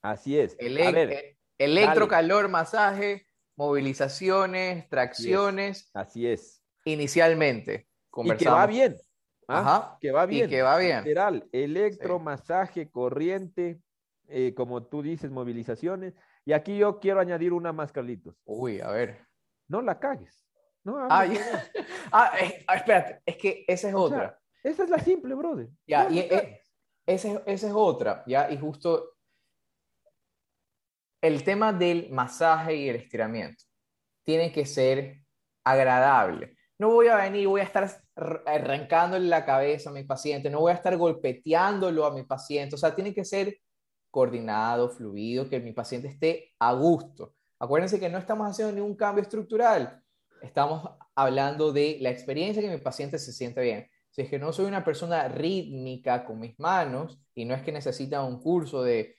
Así es. El, a ver, Electrocalor, masaje, movilizaciones, tracciones. Así es. Inicialmente. Y que va bien. ¿ah? Ajá. Que va bien. Y que va bien. Literal. Electro, masaje, corriente, eh, como tú dices, movilizaciones. Y aquí yo quiero añadir una más, Carlitos. Uy, a ver. No la cagues. No, ah, ah, ah, espérate, es que esa es otra. esa es la simple, brother. Ya, y e, esa es otra, ya, y justo el tema del masaje y el estiramiento tiene que ser agradable. No voy a venir, voy a estar arrancándole la cabeza a mi paciente, no voy a estar golpeteándolo a mi paciente, o sea, tiene que ser coordinado, fluido, que mi paciente esté a gusto. Acuérdense que no estamos haciendo ningún cambio estructural, estamos hablando de la experiencia que mi paciente se siente bien. Si es que no soy una persona rítmica con mis manos y no es que necesita un curso de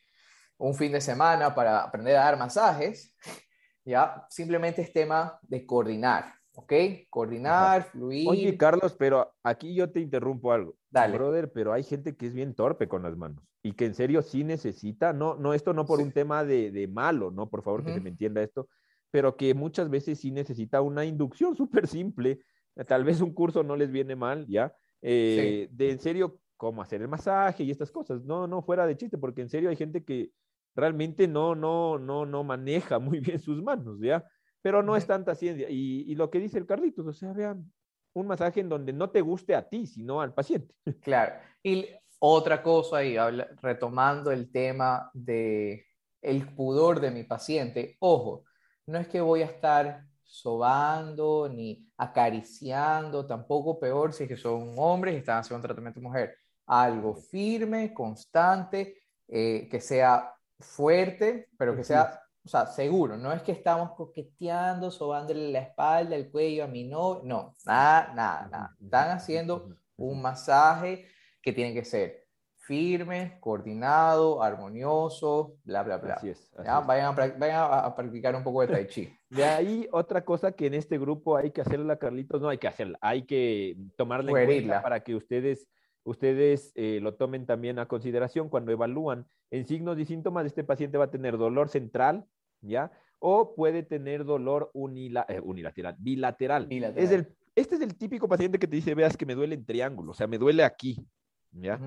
un fin de semana para aprender a dar masajes, ya simplemente es tema de coordinar, ¿ok? Coordinar, fluir. Oye, Carlos, pero aquí yo te interrumpo algo. Dale. Brother, pero hay gente que es bien torpe con las manos y que en serio sí necesita, no, no esto no por un tema de, malo, no, por favor, que se me entienda esto, pero que muchas veces sí necesita una inducción súper simple, tal vez un curso no les viene mal, ¿ya? Eh, de en serio cómo hacer el masaje y estas cosas, no, no fuera de chiste, porque en serio hay gente que realmente no, no, no, no maneja muy bien sus manos, ¿ya? Pero no es tanta ciencia. Y, lo que dice el Carlitos, o sea, vean, un masaje en donde no te guste a ti, sino al paciente. Claro. Y otra cosa, y retomando el tema de el pudor de mi paciente, ojo, no es que voy a estar sobando ni acariciando, tampoco peor si es que son hombres y están haciendo un tratamiento de mujer. Algo firme, constante, eh, que sea fuerte, pero que sea, o sea, seguro. No es que estamos coqueteando, sobándole la espalda, el cuello a mi no, no, nada, nada, nada. Están haciendo un masaje que tiene que ser firme, coordinado, armonioso, bla, bla, bla. Así es. Vayan, a, a, practicar un poco de tai chi. De ahí otra cosa que en este grupo hay que hacerla, Carlitos, no hay que hacerla, hay que tomarla en cuenta para que ustedes ustedes eh, lo tomen también a consideración cuando evalúan en signos y síntomas, este paciente va a tener dolor central, ¿ya? O puede tener dolor eh, unilateral, bilateral. Es el, este es el típico paciente que te dice, veas que me duele en triángulo, o sea, me duele aquí, ¿ya?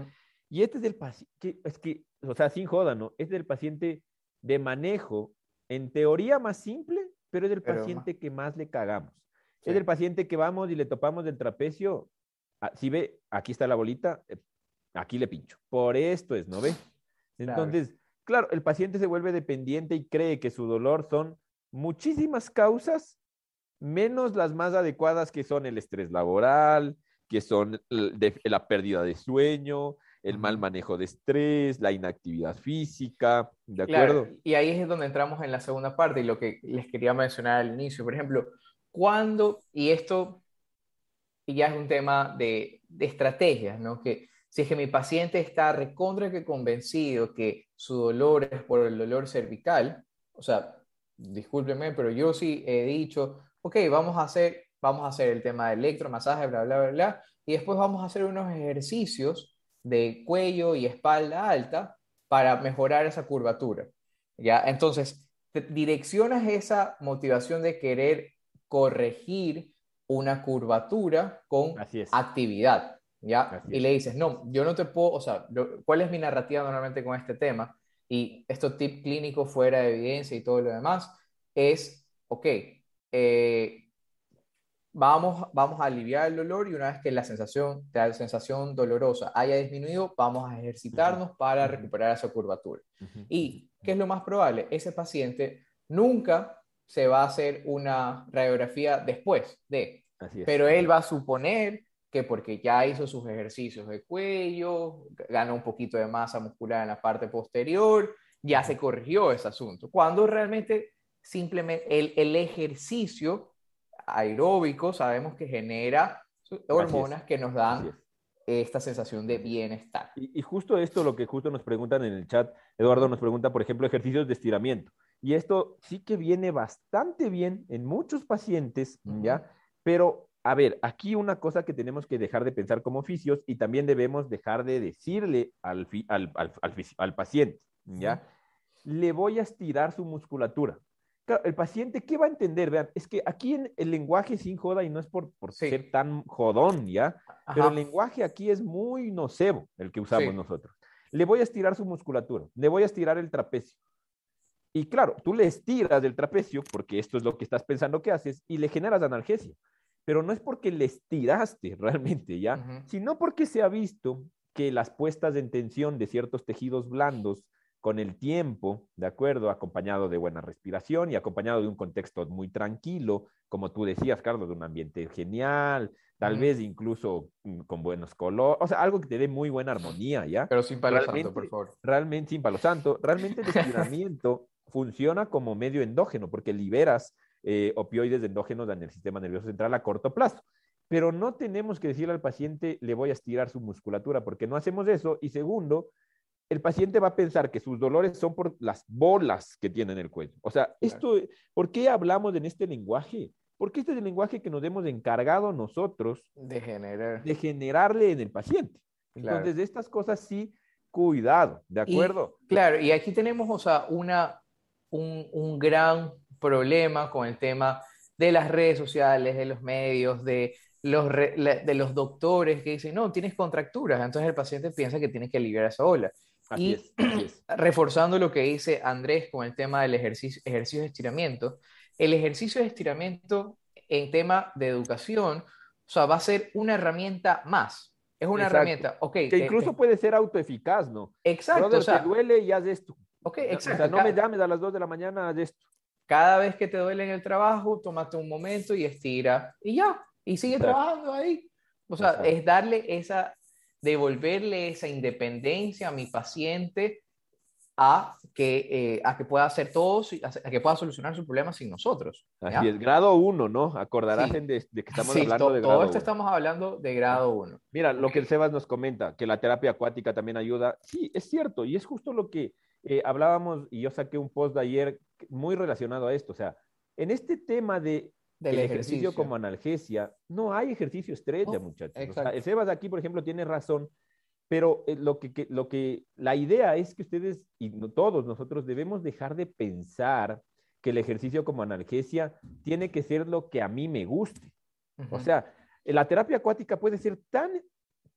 Y este es el paciente, es que, o sea, sin joda, ¿no? Este es el paciente de manejo, en teoría más simple, pero es el paciente que más le cagamos. Es el paciente que vamos y le topamos del trapecio Ah, si ve, aquí está la bolita, eh, aquí le pincho. Por esto es, ¿no ve? Entonces, claro. el paciente se vuelve dependiente y cree que su dolor son muchísimas causas, menos las más adecuadas que son el estrés laboral, que son la pérdida de sueño, el mal manejo de estrés, la inactividad física, ¿de acuerdo? y ahí es donde entramos en la segunda parte y lo que les quería mencionar al inicio. Por ejemplo, cuando, y esto ya es un tema de, de estrategias, ¿no? Que si es que mi paciente está recontra que convencido que su dolor es por el dolor cervical, o sea, discúlpenme, pero yo sí he dicho, ok, vamos a hacer, vamos a hacer el tema de electromasaje, bla, bla, bla, bla, y después vamos a hacer unos ejercicios de cuello y espalda alta para mejorar esa curvatura. ¿ya? Entonces, direccionas esa motivación de querer corregir una curvatura con actividad, ¿ya? Y le dices, no, yo no te puedo, o sea, ¿cuál es mi narrativa normalmente con este tema? Y esto tip clínico fuera de evidencia y todo lo demás, es, ok, eh, vamos, vamos a aliviar el dolor y una vez que la sensación, la sensación dolorosa haya disminuido, vamos a ejercitarnos para recuperar esa curvatura. ¿Y qué es lo más probable? Ese paciente nunca se va a hacer una radiografía después de, pero él va a suponer que porque ya hizo sus ejercicios de cuello, ganó un poquito de masa muscular en la parte posterior, ya se corrigió ese asunto, cuando realmente simplemente el, el ejercicio aeróbico sabemos que genera hormonas que nos dan esta sensación de bienestar. Y, y, justo esto, lo que justo nos preguntan en el chat, Eduardo nos pregunta, por ejemplo, ejercicios de estiramiento. Y esto sí que viene bastante bien en muchos pacientes, ¿ya? Pero, a ver, aquí una cosa que tenemos que dejar de pensar como oficios y también debemos dejar de decirle al, al, al, al paciente, ¿ya? Le voy a estirar su musculatura el paciente, ¿qué va a entender? Vean, es que aquí en el lenguaje sin joda, y no es por, por ser tan jodón, ¿ya? Pero el lenguaje aquí es muy nocebo, el que usamos nosotros. Le voy a estirar su musculatura, le voy a estirar el trapecio. Y claro, tú le estiras el trapecio, porque esto es lo que estás pensando que haces, y le generas analgesia. Pero no es porque le estiraste realmente, ¿ya? Sino porque se ha visto que las puestas en tensión de ciertos tejidos blandos con el tiempo, ¿de acuerdo? Acompañado de buena respiración y acompañado de un contexto muy tranquilo, como tú decías, Carlos, de un ambiente genial, tal vez incluso mm, con buenos colores, o sea, algo que te dé muy buena armonía, ¿ya? Pero sin palo santo, por favor. Realmente, sin palo santo, realmente el estiramiento funciona como medio endógeno, porque liberas eh, opioides endógenos en el sistema nervioso central a corto plazo. Pero no tenemos que decirle al paciente, le voy a estirar su musculatura, porque no hacemos eso. Y segundo, el paciente va a pensar que sus dolores son por las bolas que tiene en el cuello. O sea, esto, ¿por qué hablamos en este lenguaje? Porque este es el lenguaje que nos hemos encargado nosotros de, generar. de generarle en el paciente. Entonces, de estas cosas sí, cuidado, ¿de acuerdo? claro, y aquí tenemos, o sea, una, un, gran problema con el tema de las redes sociales, de los medios, de los, de los doctores que dicen, no, tienes contracturas, entonces el paciente piensa que tiene que aliviar esa ola y reforzando lo que dice Andrés con el tema del ejercicio, ejercicio de estiramiento, el ejercicio de estiramiento en tema de educación, o sea, va a ser una herramienta más. Es una herramienta, ok. Que incluso eh, puede ser autoeficaz, ¿no? Exacto. o sea, te duele y haz esto. Ok, exacto. O sea, no me llames a las 2 de la mañana, haz esto. Cada vez que te duele en el trabajo, tómate un momento y estira y ya, y sigue trabajando ahí. O sea, es darle esa devolverle esa independencia a mi paciente a que, eh, a que pueda hacer todo, a que pueda solucionar su problema sin nosotros. Así es, grado 1, ¿no? Acordarás de, que estamos hablando de grado Todo esto estamos hablando de grado 1. Mira, lo que el Sebas nos comenta, que la terapia acuática también ayuda. Sí, es cierto, y es justo lo que eh, hablábamos, y yo saqué un post de ayer muy relacionado a esto. O sea, en este tema de del ejercicio. como analgesia. No hay ejercicio estrella, muchachos. el Sebas aquí, por ejemplo, tiene razón, pero eh, lo que, lo que, la idea es que ustedes y todos nosotros debemos dejar de pensar que el ejercicio como analgesia tiene que ser lo que a mí me guste. O sea, la terapia acuática puede ser tan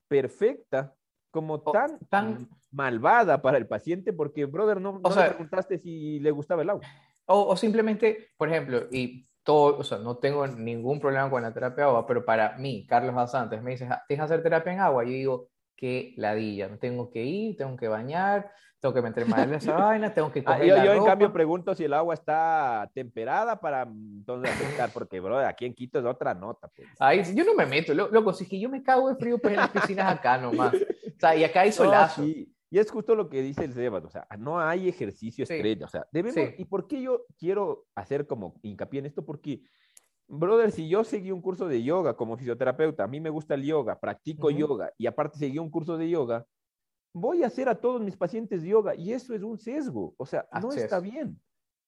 perfecta como tan, tan malvada para el paciente, porque, brother, no, no le preguntaste si le gustaba el agua. O, o, simplemente, por ejemplo, y todo, o sea, no tengo ningún problema con la terapia de agua, pero para mí, Carlos Basantes, me dice, ah, ¿tienes que hacer terapia en agua? Yo digo, qué ladilla, no tengo que ir, tengo que bañar, tengo que meter más en esa vaina, tengo que ah, coger Yo, yo en cambio pregunto si el agua está temperada para entonces aceptar, porque bro, aquí en Quito es otra nota. Pues. Ahí, yo no me meto, loco, si es que yo me cago de frío pues en las piscinas acá nomás. O sea, y acá hay solazo. Y es justo lo que dice el Sebas, o sea, no hay ejercicio estrella, o sea, debemos, ¿y por qué yo quiero hacer como hincapié en esto? Porque, brother, si yo seguí un curso de yoga como fisioterapeuta, a mí me gusta el yoga, practico yoga y aparte seguí un curso de yoga, voy a hacer a todos mis pacientes yoga y eso es un sesgo, o sea, no está bien.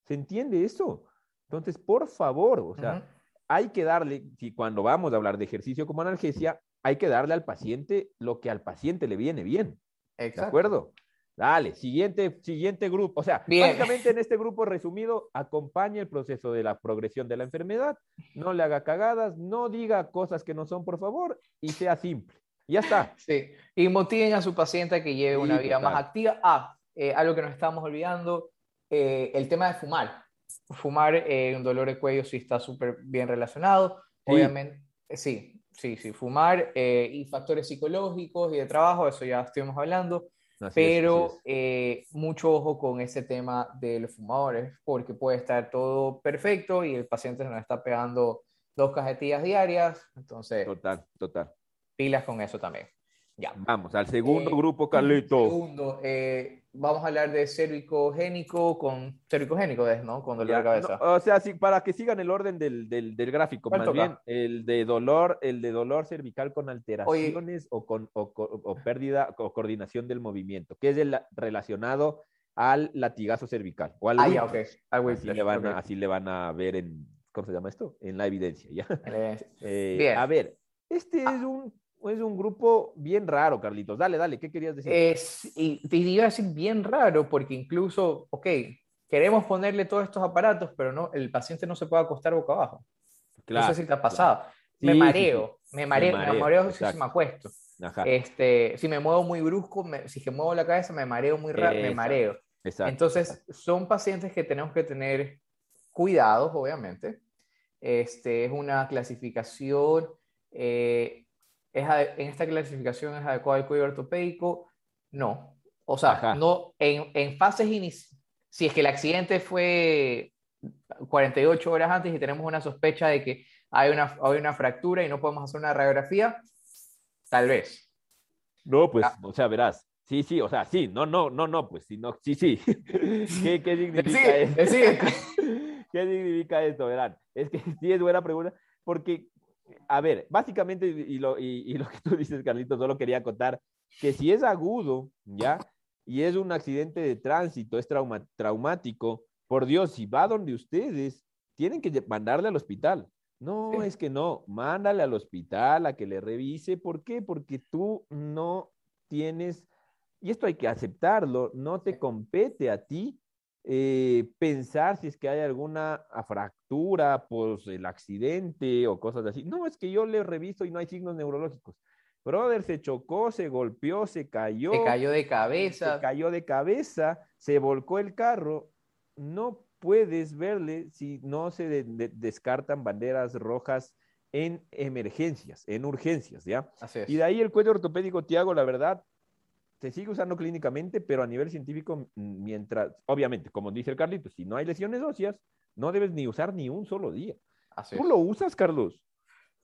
¿Se entiende eso? Entonces, por favor, o sea, hay que darle, si cuando vamos a hablar de ejercicio como analgesia, hay que darle al paciente lo que al paciente le viene bien. Exacto. ¿De acuerdo? Dale, siguiente, siguiente grupo. O sea, básicamente en este grupo resumido, acompañe el proceso de la progresión de la enfermedad, no le haga cagadas, no diga cosas que no son, por favor, y sea simple. Ya está. Sí, y motiven a su paciente a que lleve una vida más activa. Ah, eh, algo que nos estamos olvidando, eh, el tema de fumar. Fumar, eh, un dolor de cuello sí está súper bien relacionado. Obviamente, sí, sí, sí, fumar y factores psicológicos y de trabajo, eso ya estuvimos hablando pero eh, mucho ojo con ese tema de los fumadores, porque puede estar todo perfecto y el paciente se nos está pegando dos cajetillas diarias, entonces... Total, total. Pilas con eso también. Ya. Vamos al segundo eh, grupo, Carlito. Segundo, eh, vamos a hablar de cervicogénico con cervicogénico, ¿no? Con dolor de cabeza. o sea, sí, para que sigan el orden del, del, del gráfico, más bien el de dolor, el de dolor cervical con alteraciones o con o, o, pérdida o coordinación del movimiento, que es el relacionado al latigazo cervical o al ah, ya, okay. así, le van a, así le van a ver en, ¿cómo se llama esto? En la evidencia, ¿ya? Eh, bien. A ver, este ah. es un es un grupo bien raro, Carlitos. Dale, dale, ¿qué querías decir? Es, y te iba a decir bien raro, porque incluso, ok, queremos ponerle todos estos aparatos, pero no, el paciente no se puede acostar boca abajo. Claro, no sé si te ha pasado. me, mareo, me, mareo, me mareo, si me acuesto. Este, si me muevo muy brusco, si me muevo la cabeza, me mareo muy rápido, me mareo. Exacto. Entonces, son pacientes que tenemos que tener cuidados, obviamente. Este, es una clasificación eh, en esta clasificación es adecuado el cuello ortopédico? No. O sea, no, en, en fases iniciales, si es que el accidente fue 48 horas antes y tenemos una sospecha de que hay una, hay una fractura y no podemos hacer una radiografía, tal vez. No, pues, ah. o sea, verás. Sí, sí, o sea, sí, no, no, no, no, pues, sí, no, sí, sí. ¿Qué, qué significa esto? Sí. ¿Qué significa esto? Verán, es que sí es buena pregunta, porque a ver, básicamente, y lo, y, lo que tú dices, Carlitos, solo quería contar que si es agudo, ¿ya? Y es un accidente de tránsito, es traumático, por Dios, si va donde ustedes, tienen que mandarle al hospital. No, es que no, mándale al hospital a que le revise. ¿Por qué? Porque tú no tienes, y esto hay que aceptarlo, no te compete a ti eh, pensar si es que hay alguna fractura por el accidente o cosas así. No, es que yo le reviso y no hay signos neurológicos. Brother se chocó, se golpeó, se cayó. Se cayó de cabeza. Se cayó de cabeza, se volcó el carro. No puedes verle si no se descartan banderas rojas en emergencias, en urgencias, ¿ya? Y de ahí el cuello ortopédico, Tiago, la verdad, se sigue usando clínicamente, pero a nivel científico, mientras, obviamente, como dice el Carlito, si no hay lesiones óseas, no debes ni usar ni un solo día. ¿Tú lo usas, Carlos?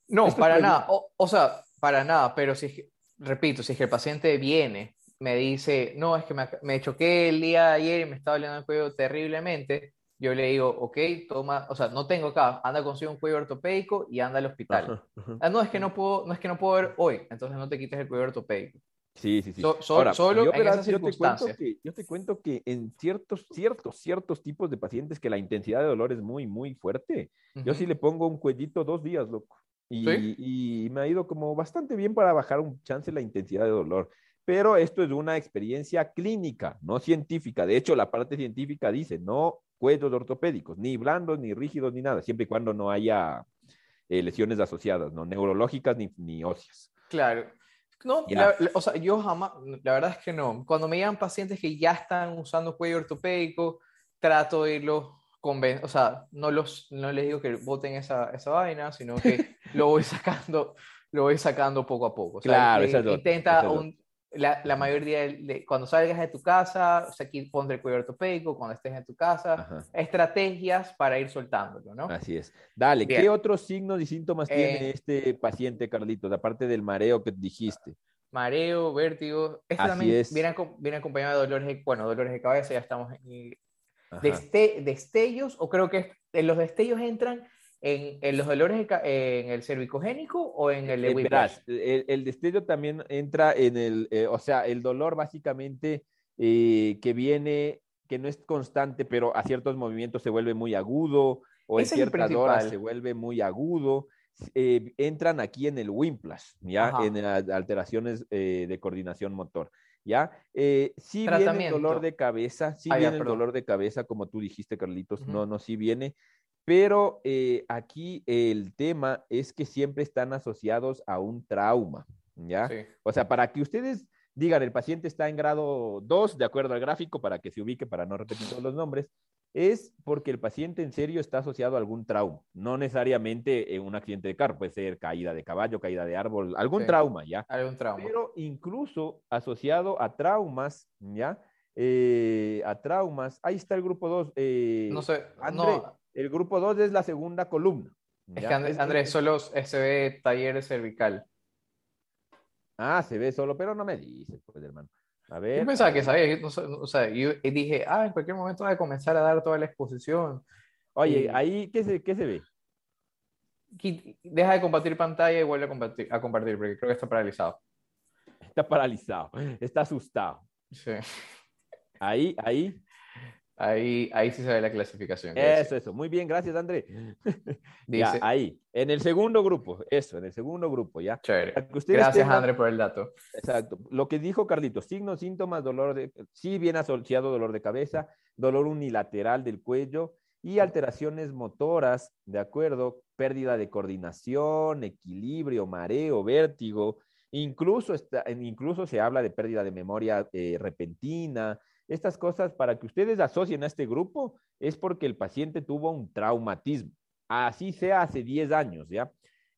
No, para nada. O, sea, para nada, pero si, repito, si es que el paciente viene, me dice, no, es que me, me choqué el día de ayer y me estaba doliendo el cuello terriblemente, yo le digo, ok, toma, o sea, no tengo acá, anda consigo un cuello ortopédico y anda al hospital. Ah, no, es que no puedo, no es que no puedo ver hoy, entonces no te quites el cuello ortopédico. Sí, sí, sí. solo yo, en esas yo te, cuento que, yo te cuento que en ciertos, ciertos, ciertos tipos de pacientes que la intensidad de dolor es muy, muy fuerte, yo sí le pongo un cuellito dos días, loco. Y, y, me ha ido como bastante bien para bajar un chance la intensidad de dolor. Pero esto es una experiencia clínica, no científica. De hecho, la parte científica dice, no cuellos ortopédicos, ni blandos, ni rígidos, ni nada, siempre y cuando no haya eh, lesiones asociadas, no neurológicas ni, ni óseas. Claro. No, o sea, yo jamás, la verdad es que no. Cuando me llegan pacientes que ya están usando cuello ortopédico, trato de irlos convencer, o sea, no, los, no les digo que voten esa, esa vaina, sino que lo voy sacando, lo voy sacando poco a poco. claro, intenta un, la, la mayoría de, cuando salgas de tu casa, o sea, aquí pondré el cuello ortopédico, cuando estés en tu casa, estrategias para ir soltándolo, ¿no? Así es. Dale, ¿qué otros signos y síntomas tiene eh, este paciente, Carlitos, aparte del mareo que dijiste? Mareo, vértigo, este también Viene, viene, acompañado de dolores, de, bueno, dolores de cabeza, ya estamos en... destellos, o creo que en los destellos entran en, los dolores en el cervicogénico o en el de el, destello también entra en el, eh, o sea, el dolor básicamente eh, que viene que no es constante, pero a ciertos movimientos se vuelve muy agudo, o en ciertas horas se vuelve muy agudo. Eh, entran aquí en el Wimplas, ¿ya? En alteraciones eh, de coordinación motor, ¿ya? Eh, sí viene el dolor de cabeza, sí ah, viene el dolor de cabeza, como tú dijiste, Carlitos, no, no, sí viene, pero aquí el tema es que siempre están asociados a un trauma, ¿ya? O sea, para que ustedes digan, el paciente está en grado 2, de acuerdo al gráfico, para que se ubique, para no repetir todos los nombres, es porque el paciente en serio está asociado a algún trauma, no necesariamente en un accidente de carro, puede ser caída de caballo, caída de árbol, algún trauma, ¿ya? Algún trauma. Pero incluso asociado a traumas, ¿ya? Eh, a traumas, ahí está el grupo 2. Eh, no sé, el grupo 2 es la segunda columna. Es que Andrés, solo se ve taller cervical. Ah, se ve solo, pero no me dice, pues, hermano. A ver. Yo pensaba que sabía, o sea, yo dije, ah, en cualquier momento va a comenzar a dar toda la exposición. Oye, ahí, ¿qué se, qué se ve? Deja de compartir pantalla y vuelve a compartir, a compartir, porque creo que está paralizado. Está paralizado, está asustado. Sí. Ahí, ahí. Ahí, ahí sí se ve la clasificación. Eso, eso. Muy bien, gracias, André. Dice, ahí, en el segundo grupo, eso, en el segundo grupo, ¿ya? Chévere. Gracias, André, por el dato. Exacto. Lo que dijo Carlitos, signos, síntomas, dolor de, sí bien asociado dolor de cabeza, dolor unilateral del cuello y alteraciones motoras, ¿de acuerdo? Pérdida de coordinación, equilibrio, mareo, vértigo, incluso, está, incluso se habla de pérdida de memoria eh, repentina, estas cosas para que ustedes asocien a este grupo es porque el paciente tuvo un traumatismo, así sea hace 10 años, ¿ya?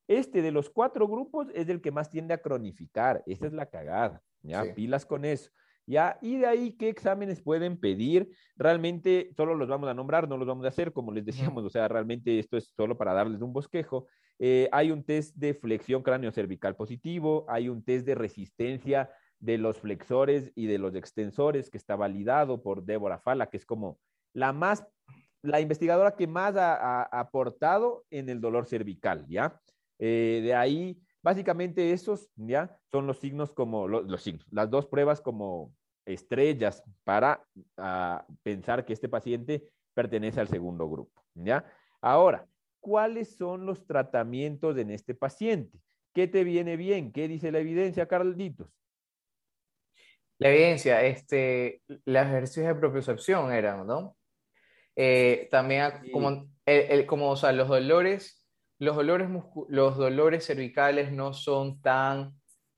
Este de los cuatro grupos es el que más tiende a cronificar, esa es la cagada, ¿ya? Pilas con eso. ¿Ya? Y de ahí, ¿qué exámenes pueden pedir? Realmente solo los vamos a nombrar, no los vamos a hacer, como les decíamos, o sea, realmente esto es solo para darles un bosquejo. Eh, hay un test de flexión cráneo cervical positivo, hay un test de resistencia de los flexores y de los extensores, que está validado por Débora Fala, que es como la más, la investigadora que más ha, aportado en el dolor cervical, ¿ya? Eh, de ahí, básicamente esos, ¿ya? Son los signos como, los, signos, las dos pruebas como estrellas para ah, pensar que este paciente pertenece al segundo grupo, ¿ya? Ahora, ¿cuáles son los tratamientos en este paciente? ¿Qué te viene bien? ¿Qué dice la evidencia, Carlitos? La evidencia, este, los ejercicios de propiocepción eran, ¿no? Eh, también como, el, como, o sea, los dolores, los dolores, los dolores cervicales no son tan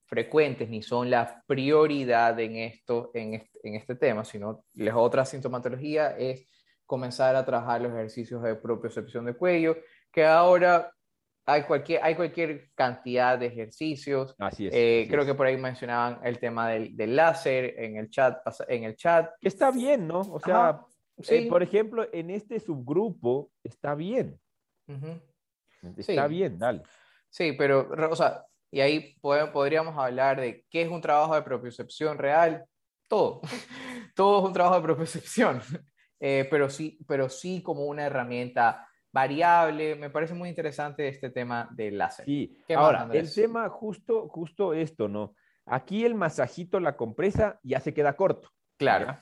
frecuentes ni son la prioridad en esto, en este, en este tema, sino la otra sintomatología es comenzar a trabajar los ejercicios de propiocepción de cuello, que ahora hay cualquier, hay cualquier cantidad de ejercicios. Así es. Eh, creo que por ahí mencionaban el tema del, del, láser en el chat. En el chat. Está bien, ¿no? O sea, eh, por ejemplo, en este subgrupo está bien. Está bien, dale. Sí, pero, o sea, y ahí podríamos hablar de qué es un trabajo de propiocepción real. Todo. Todo es un trabajo de propiocepción. Eh, pero, sí, pero sí como una herramienta variable. Me parece muy interesante este tema del láser. Sí, ahora, el tema justo, justo esto, ¿no? Aquí el masajito, la compresa, ya se queda corto. Claro.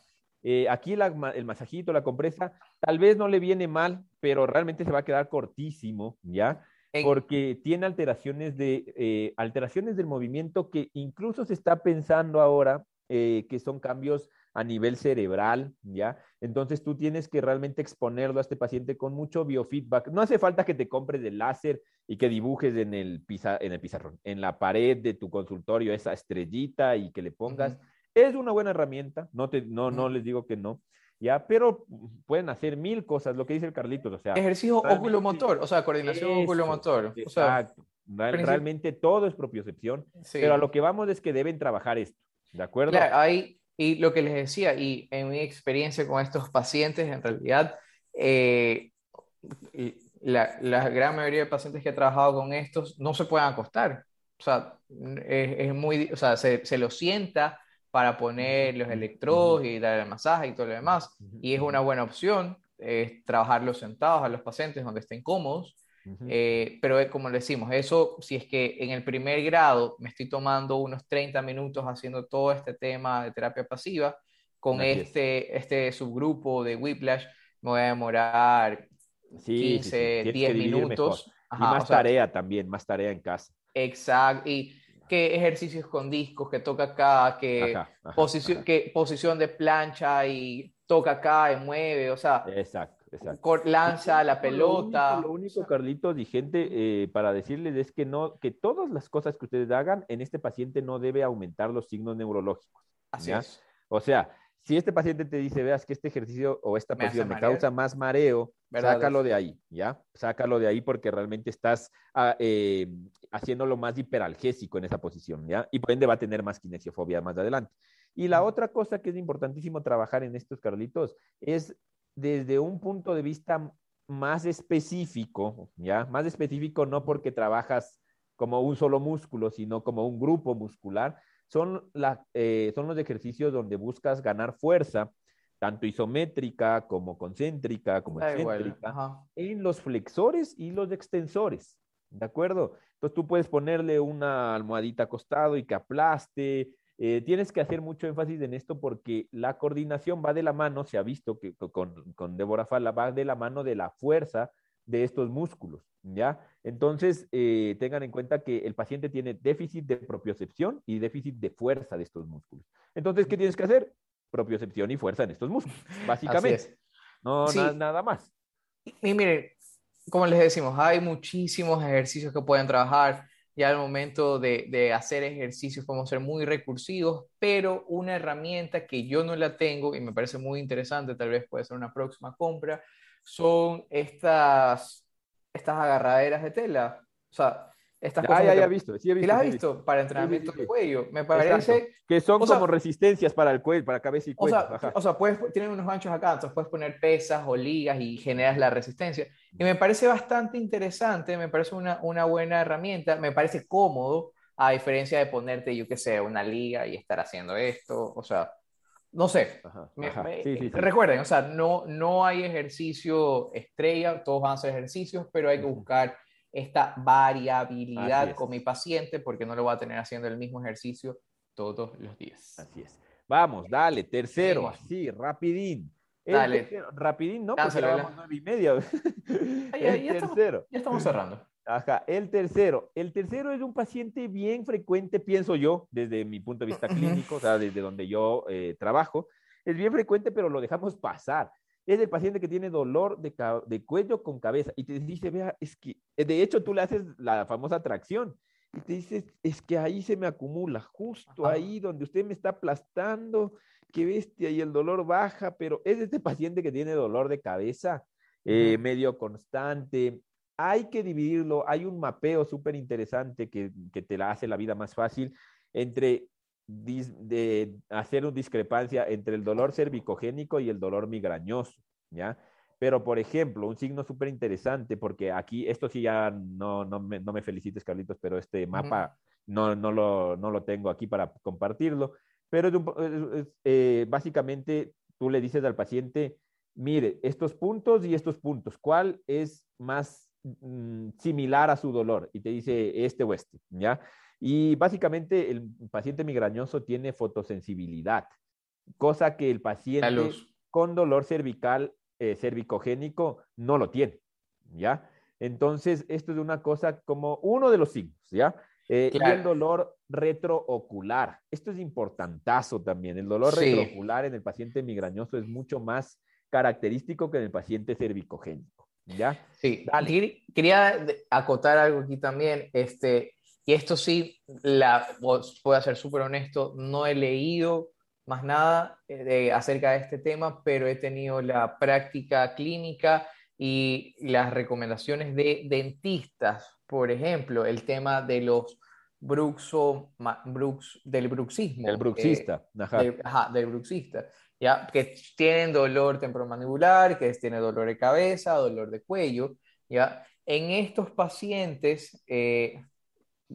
Eh, aquí el masajito, la compresa, tal vez no le viene mal, pero realmente se va a quedar cortísimo, ¿ya? Porque tiene alteraciones, de, eh, alteraciones del movimiento que incluso se está pensando ahora eh, que son cambios a nivel cerebral, ¿ya? Entonces tú tienes que realmente exponerlo a este paciente con mucho biofeedback. No hace falta que te compres el láser y que dibujes en el, en el pizarrón, en la pared de tu consultorio esa estrellita y que le pongas. Es una buena herramienta, no, te, no, no les digo que no, ¿ya? Pero pueden hacer mil cosas, lo que dice el Carlitos, o sea... Ejercicio oculomotor, o sea, coordinación oculomotor. exacto. realmente todo es propiocepción, pero a lo que vamos es que deben trabajar esto, ¿de acuerdo? Claro, hay, y lo que les decía, y en mi experiencia con estos pacientes, en realidad, eh, la, la, gran mayoría de pacientes que he trabajado con estos no se pueden acostar. O sea, es, es muy, o sea, se, se, lo sienta para poner los electrodos y dar el masaje y todo lo demás. Y es una buena opción, es trabajarlos sentados a los pacientes donde estén cómodos. Eh, pero como le decimos, eso si es que en el primer grado me estoy tomando unos 30 minutos haciendo todo este tema de terapia pasiva, con este, este subgrupo de Whiplash me voy a demorar 15, 10 minutos. y más tarea también, más tarea en casa. Exacto. Y qué ejercicios con discos, que toca acá, que, posición, que posición de plancha y toca acá y mueve, o sea. Exacto. Lanza la pelota. Lo único, Carlitos y gente, eh, para decirles es que no, que todas las cosas que ustedes hagan en este paciente no debe aumentar los signos neurológicos. Así es. O sea, si este paciente te dice, veas que este ejercicio o esta posición me causa más mareo, sácalo de ahí, ¿ya? Sácalo de ahí porque realmente estás ah, eh, haciéndolo más hiperalgésico en esa posición, ¿ya? Y por ende va a tener más kinesiofobia más adelante. Y la otra cosa que es importantísimo trabajar en estos, Carlitos, es desde un punto de vista más específico, ¿ya? Más específico no porque trabajas como un solo músculo, sino como un grupo muscular, son, la, eh, son los ejercicios donde buscas ganar fuerza, tanto isométrica como concéntrica, como excéntrica, en los flexores y los extensores. ¿De acuerdo? Entonces tú puedes ponerle una almohadita acostado y que aplaste. Eh, tienes que hacer mucho énfasis en esto porque la coordinación va de la mano, se ha visto que con, con Débora Fala va de la mano de la fuerza de estos músculos, ¿ya? Entonces, eh, tengan en cuenta que el paciente tiene déficit de propiocepción y déficit de fuerza de estos músculos. Entonces, ¿qué tienes que hacer? Propiocepción y fuerza en estos músculos, básicamente. No, nada más. Y, miren, como les decimos, hay muchísimos ejercicios que pueden trabajar. Ya al momento de, de, hacer ejercicios podemos ser muy recursivos, pero una herramienta que yo no la tengo y me parece muy interesante, tal vez puede ser una próxima compra, son estas, estas agarraderas de tela. O sea, estas cosas. Ah, ya, he visto, sí he visto. las has visto? Para entrenamiento de cuello. Me parece. Que son como resistencias para el cuello, para cabeza y cuello. O sea, o sea puedes, tienen unos ganchos acá, entonces puedes poner pesas o ligas y generas la resistencia. Y me parece bastante interesante, me parece una, una buena herramienta, me parece cómodo, a diferencia de ponerte, yo qué sé, una liga y estar haciendo esto. O sea, no sé. Recuerden, o sea, no, no hay ejercicio estrella, todos van a hacer ejercicios, pero hay que buscar esta variabilidad con mi paciente porque no lo va a tener haciendo el mismo ejercicio todos los días. Así es. Vamos, dale, tercero, así, rapidín. Dale. rapidín, no, porque vamos nueve y media. tercero. ya estamos cerrando. Ajá, el tercero. El tercero es un paciente bien frecuente, pienso yo, desde mi punto de vista clínico, o sea, desde donde yo eh, trabajo. Es bien frecuente, pero lo dejamos pasar. Es el paciente que tiene dolor de, de, cuello con cabeza y te dice, vea, es que, eh, de hecho, tú le haces la famosa tracción y te dices, es que ahí se me acumula, justo ahí donde usted me está aplastando, qué bestia, y el dolor baja, pero es este paciente que tiene dolor de cabeza eh, medio constante, hay que dividirlo, hay un mapeo súper interesante que, que, te la hace la vida más fácil entre de hacer una discrepancia entre el dolor cervicogénico y el dolor migrañoso, ¿ya? Pero, por ejemplo, un signo súper interesante, porque aquí, esto sí ya no, no, me, no me felicites, Carlitos, pero este mapa no, no, lo, no lo tengo aquí para compartirlo, pero eh, básicamente tú le dices al paciente, mire, estos puntos y estos puntos, ¿cuál es más Mm, similar a su dolor y te dice este o este, ¿ya? Y básicamente el paciente migrañoso tiene fotosensibilidad, cosa que el paciente con dolor cervical eh, cervicogénico no lo tiene, ¿ya? Entonces, esto es una cosa como uno de los signos, ¿ya? Eh, y el dolor retroocular. Esto es importantazo también. El dolor retroocular en el paciente migrañoso es mucho más característico que en el paciente cervicogénico. ¿Ya? Sí, quería acotar algo aquí también, este, y esto sí, la, puedo ser súper honesto, no he leído más nada eh, de, acerca de este tema, pero he tenido la práctica clínica y las recomendaciones de dentistas, por ejemplo, el tema de los bruxo, brux, del bruxismo. El bruxista. ajá. del bruxista. ¿ya? que tienen dolor temporomandibular, que tienen dolor de cabeza, dolor de cuello. ¿ya? En estos pacientes, eh,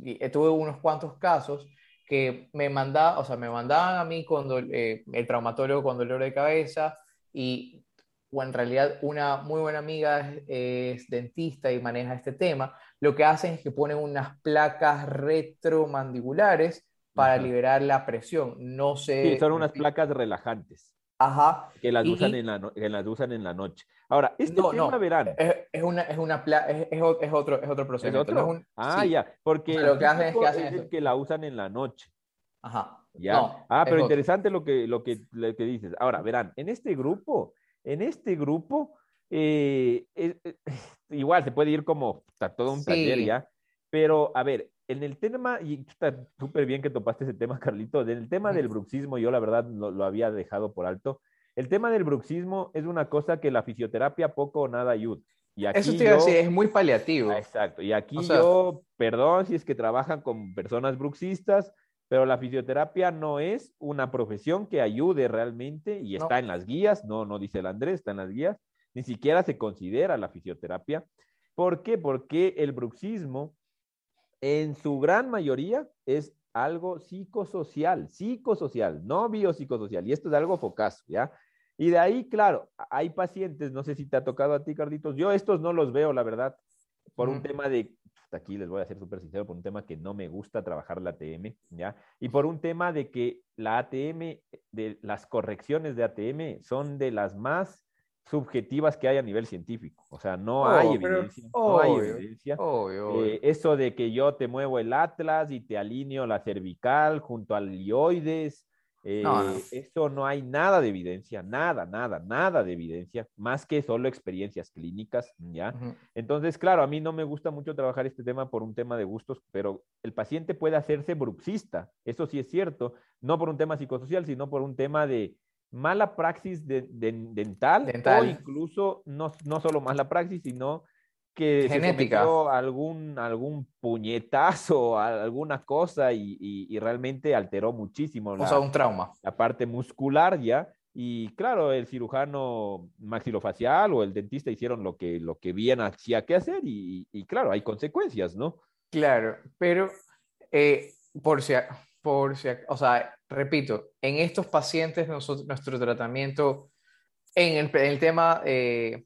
eh, tuve unos cuantos casos que me, manda, o sea, me mandaban a mí con eh, el traumatólogo con dolor de cabeza y o en realidad una muy buena amiga es, dentista y maneja este tema, lo que hacen es que ponen unas placas retromandibulares para liberar la presión. No sé. Sí, son unas placas relajantes. Ajá. Que las, usan, en la que las usan en la noche. Ahora, este no, tema verán. Es, es, una, es, una es, es, otro, es otro proceso. Ah, ya. Porque lo que hacen es que, hacen que la usan en la noche. Ajá. ¿Ya? ah, pero interesante lo que, lo, que, lo que dices. Ahora, verán, en este grupo, en este grupo, eh, igual se puede ir como está todo un taller ya, pero a ver, en el tema, y está súper bien que topaste ese tema, Carlito, en el tema del bruxismo, yo la verdad lo, lo, había dejado por alto. El tema del bruxismo es una cosa que la fisioterapia poco o nada ayuda. Y aquí Eso te iba a decir, es muy paliativo. Exacto, y aquí yo, perdón si es que trabajan con personas bruxistas, pero la fisioterapia no es una profesión que ayude realmente y está en las guías, no, no dice el Andrés, está en las guías, ni siquiera se considera la fisioterapia. ¿Por qué? Porque el bruxismo en su gran mayoría es algo psicosocial, psicosocial, no biopsicosocial, y esto es algo focazo, ¿ya? Y de ahí, claro, hay pacientes, no sé si te ha tocado a ti, Carlitos, yo estos no los veo, la verdad, por un tema de aquí les voy a ser súper sincero, por un tema que no me gusta trabajar la ATM, ¿ya? Y por un tema de que la ATM, de las correcciones de ATM son de las más subjetivas que hay a nivel científico. O sea, no oh, hay evidencia. no hay evidencia. Eh, eso de que yo te muevo el atlas y te alineo la cervical junto al lioides, eh, Eso no hay nada de evidencia, nada, nada, nada de evidencia, más que solo experiencias clínicas, ¿ya? Entonces, claro, a mí no me gusta mucho trabajar este tema por un tema de gustos, pero el paciente puede hacerse bruxista, eso sí es cierto, no por un tema psicosocial, sino por un tema de mala praxis de, dental, o incluso no, no solo mala praxis, sino que Genética. se algún, algún puñetazo, alguna cosa y, realmente alteró muchísimo. O sea, un trauma. La parte muscular ya. Y claro, el cirujano maxilofacial o el dentista hicieron lo que, lo que bien hacía que hacer y, claro, hay consecuencias, ¿no? Claro, pero eh, por si, por si, o sea, repito, en estos pacientes nosotros, nuestro tratamiento en el, en el tema eh,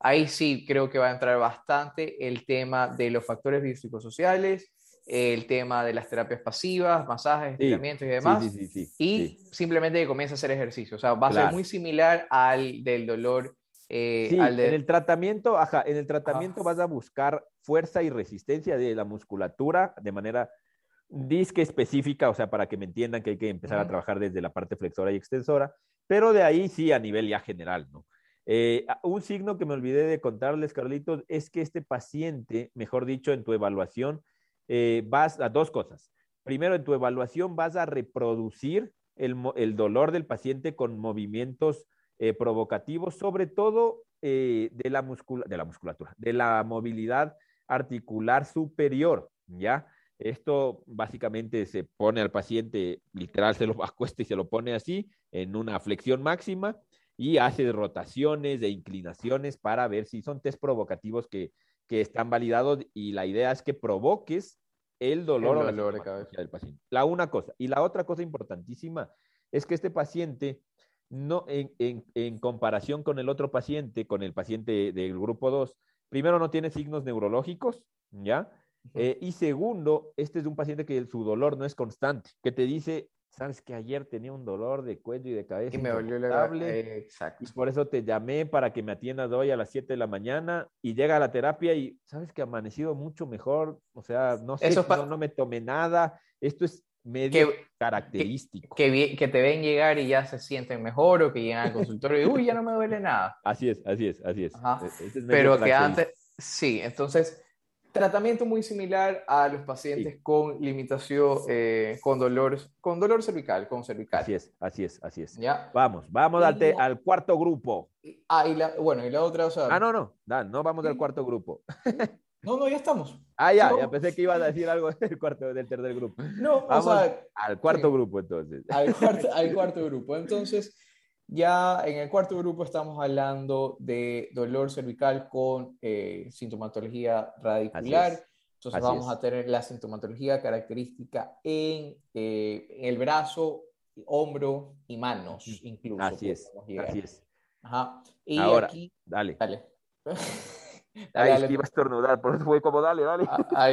Ahí sí creo que va a entrar bastante el tema de los factores biopsicosociales, el tema de las terapias pasivas, masajes, estiramientos y demás. Sí, sí, y simplemente que comience a hacer ejercicio. O sea, va a ser muy similar al del dolor. Eh, al En el tratamiento, ajá, en el tratamiento vas a buscar fuerza y resistencia de la musculatura de manera disque específica, o sea, para que me entiendan que hay que empezar a trabajar desde la parte flexora y extensora, pero de ahí sí a nivel ya general, ¿no? Eh, un signo que me olvidé de contarles, Carlitos, es que este paciente, mejor dicho, en tu evaluación, eh, vas a dos cosas. Primero, en tu evaluación vas a reproducir el, dolor del paciente con movimientos eh, provocativos, sobre todo de, la de la musculatura, de la movilidad articular superior, ¿ya? Esto básicamente se pone al paciente, literal, se lo acuesta y se lo pone así, en una flexión máxima, y hace rotaciones de inclinaciones para ver si son test provocativos que, están validados y la idea es que provoques el dolor, de cabeza del paciente. La una cosa. Y la otra cosa importantísima es que este paciente, no, en, comparación con el otro paciente, con el paciente del grupo 2, primero no tiene signos neurológicos, ¿ya? Eh, y segundo, este es un paciente que su dolor no es constante, que te dice, sabes que ayer tenía un dolor de cuello y de cabeza. Y me dolió la Exacto. Y por eso te llamé para que me atiendas hoy a las 7 de la mañana y llega a la terapia y sabes que amanecido mucho mejor. O sea, no sé, no, no, me tomé nada. Esto es medio característico. Que, que, te ven llegar y ya se sienten mejor o que llegan al consultorio y uy, ya no me duele nada. Así es, así es, así es. E, Pero que antes, sí, entonces Tratamiento muy similar a los pacientes con limitación, eh, con, dolor, con dolor cervical, con cervical. Así es, así es, así es. ¿Ya? Vamos, vamos al, al, cuarto grupo. Ah, y la, bueno, y la otra, o sea... Ah, no, no, no vamos al cuarto grupo. No, no, ya estamos. Ah, ya, ya pensé que ibas a decir algo del, cuarto, del tercer grupo. No, vamos o sea, al cuarto grupo entonces. Al cuarto, al cuarto grupo. Entonces, ya en el cuarto grupo estamos hablando de dolor cervical con eh, sintomatología radicular. Entonces vamos a tener la sintomatología característica en, eh, el brazo, hombro y manos, incluso. Así es, así es. Ajá. Y Ahora, aquí, dale. Dale. dale, Ahí iba a estornudar, por eso fue como dale, dale. Ah,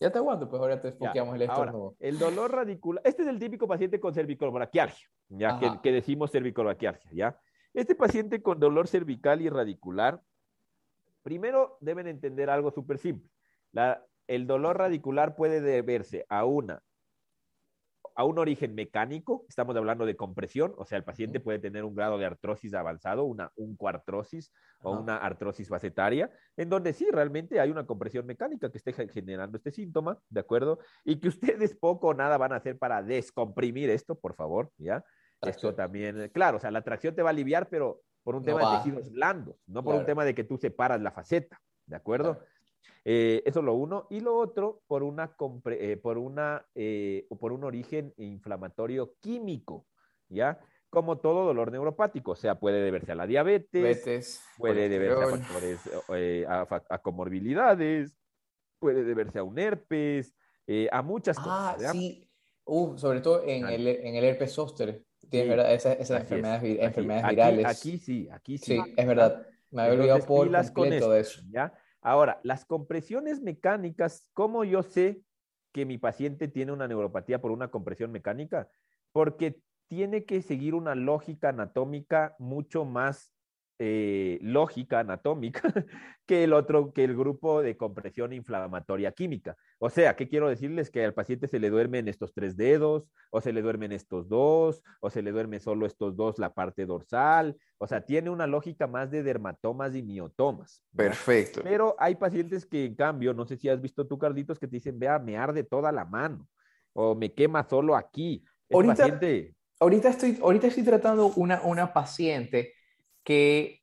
Ya te aguanto, pues ahora te expliquemos el estómago. el dolor radicular, este es el típico paciente con cervicobraquialgia, ya que, que, decimos cervicobraquialgia, ¿ya? Este paciente con dolor cervical y radicular, primero deben entender algo súper simple. La, el dolor radicular puede deberse a una a un origen mecánico, estamos hablando de compresión, o sea, el paciente puede tener un grado de artrosis avanzado, una un cuartrosis o una artrosis facetaria, en donde sí, realmente hay una compresión mecánica que esté generando este síntoma, ¿de acuerdo? Y que ustedes poco o nada van a hacer para descomprimir esto, por favor, ¿ya? Esto también, claro, o sea, la tracción te va a aliviar, pero por un tema de tejidos blandos, no por un tema de que tú separas la faceta, ¿de acuerdo? Eh, eso es lo uno. Y lo otro, por, una, eh, por, una, eh, por un origen inflamatorio químico, ¿ya? Como todo dolor neuropático, o sea, puede deberse a la diabetes, puede deberse a factores, a, comorbilidades, puede deberse a un herpes, a muchas ah, cosas. Ah, sí. Uh, sobre todo en, el, en el herpes zóster, verdad, esas, enfermedades, enfermedades virales. Aquí, sí, aquí sí. Sí, es verdad. Me había olvidado por completo de eso. ¿ya? Ahora, las compresiones mecánicas, ¿cómo yo sé que mi paciente tiene una neuropatía por una compresión mecánica? Porque tiene que seguir una lógica anatómica mucho más eh, lógica anatómica que el otro, que el grupo de compresión inflamatoria química. O sea, ¿qué quiero decirles? Que al paciente se le duermen estos tres dedos, o se le duermen estos dos, o se le duerme solo estos dos la parte dorsal. O sea, tiene una lógica más de dermatomas y miotomas. Perfecto. Pero hay pacientes que, en cambio, no sé si has visto tú, Carlitos, que te dicen, vea, me arde toda la mano, o me quema solo aquí. ahorita, ahorita, estoy, ahorita estoy tratando una, una paciente que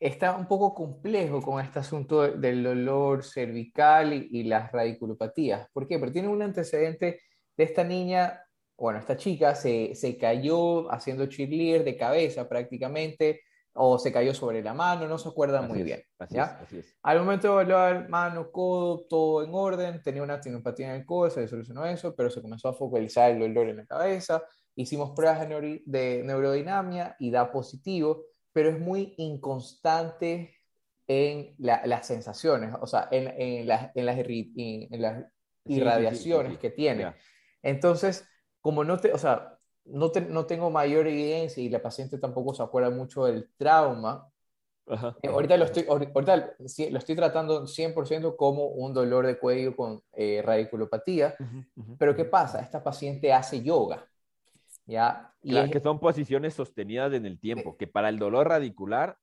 está un poco complejo con este asunto del dolor cervical y, las radiculopatías. ¿Por qué? Porque tiene un antecedente de esta niña, bueno, esta chica se, se cayó haciendo cheerleader de cabeza prácticamente, o se cayó sobre la mano, no se acuerda muy bien. ¿ya? Al momento de evaluar mano, codo, todo en orden, tenía una tinopatía en el codo, se solucionó eso, pero se comenzó a focalizar el dolor en la cabeza. Hicimos pruebas de, de neurodinamia y da positivo pero es muy inconstante en las sensaciones, o sea, en, en, las, en las, en las irradiaciones que tiene. Entonces, como no te, o sea, no, no, tengo mayor evidencia y la paciente tampoco se acuerda mucho del trauma, eh, ahorita, lo estoy, ahorita lo estoy tratando 100% como un dolor de cuello con eh, radiculopatía, pero ¿qué pasa? Esta paciente hace yoga. ¿Ya? Y que son posiciones sostenidas en el tiempo, que para el dolor radicular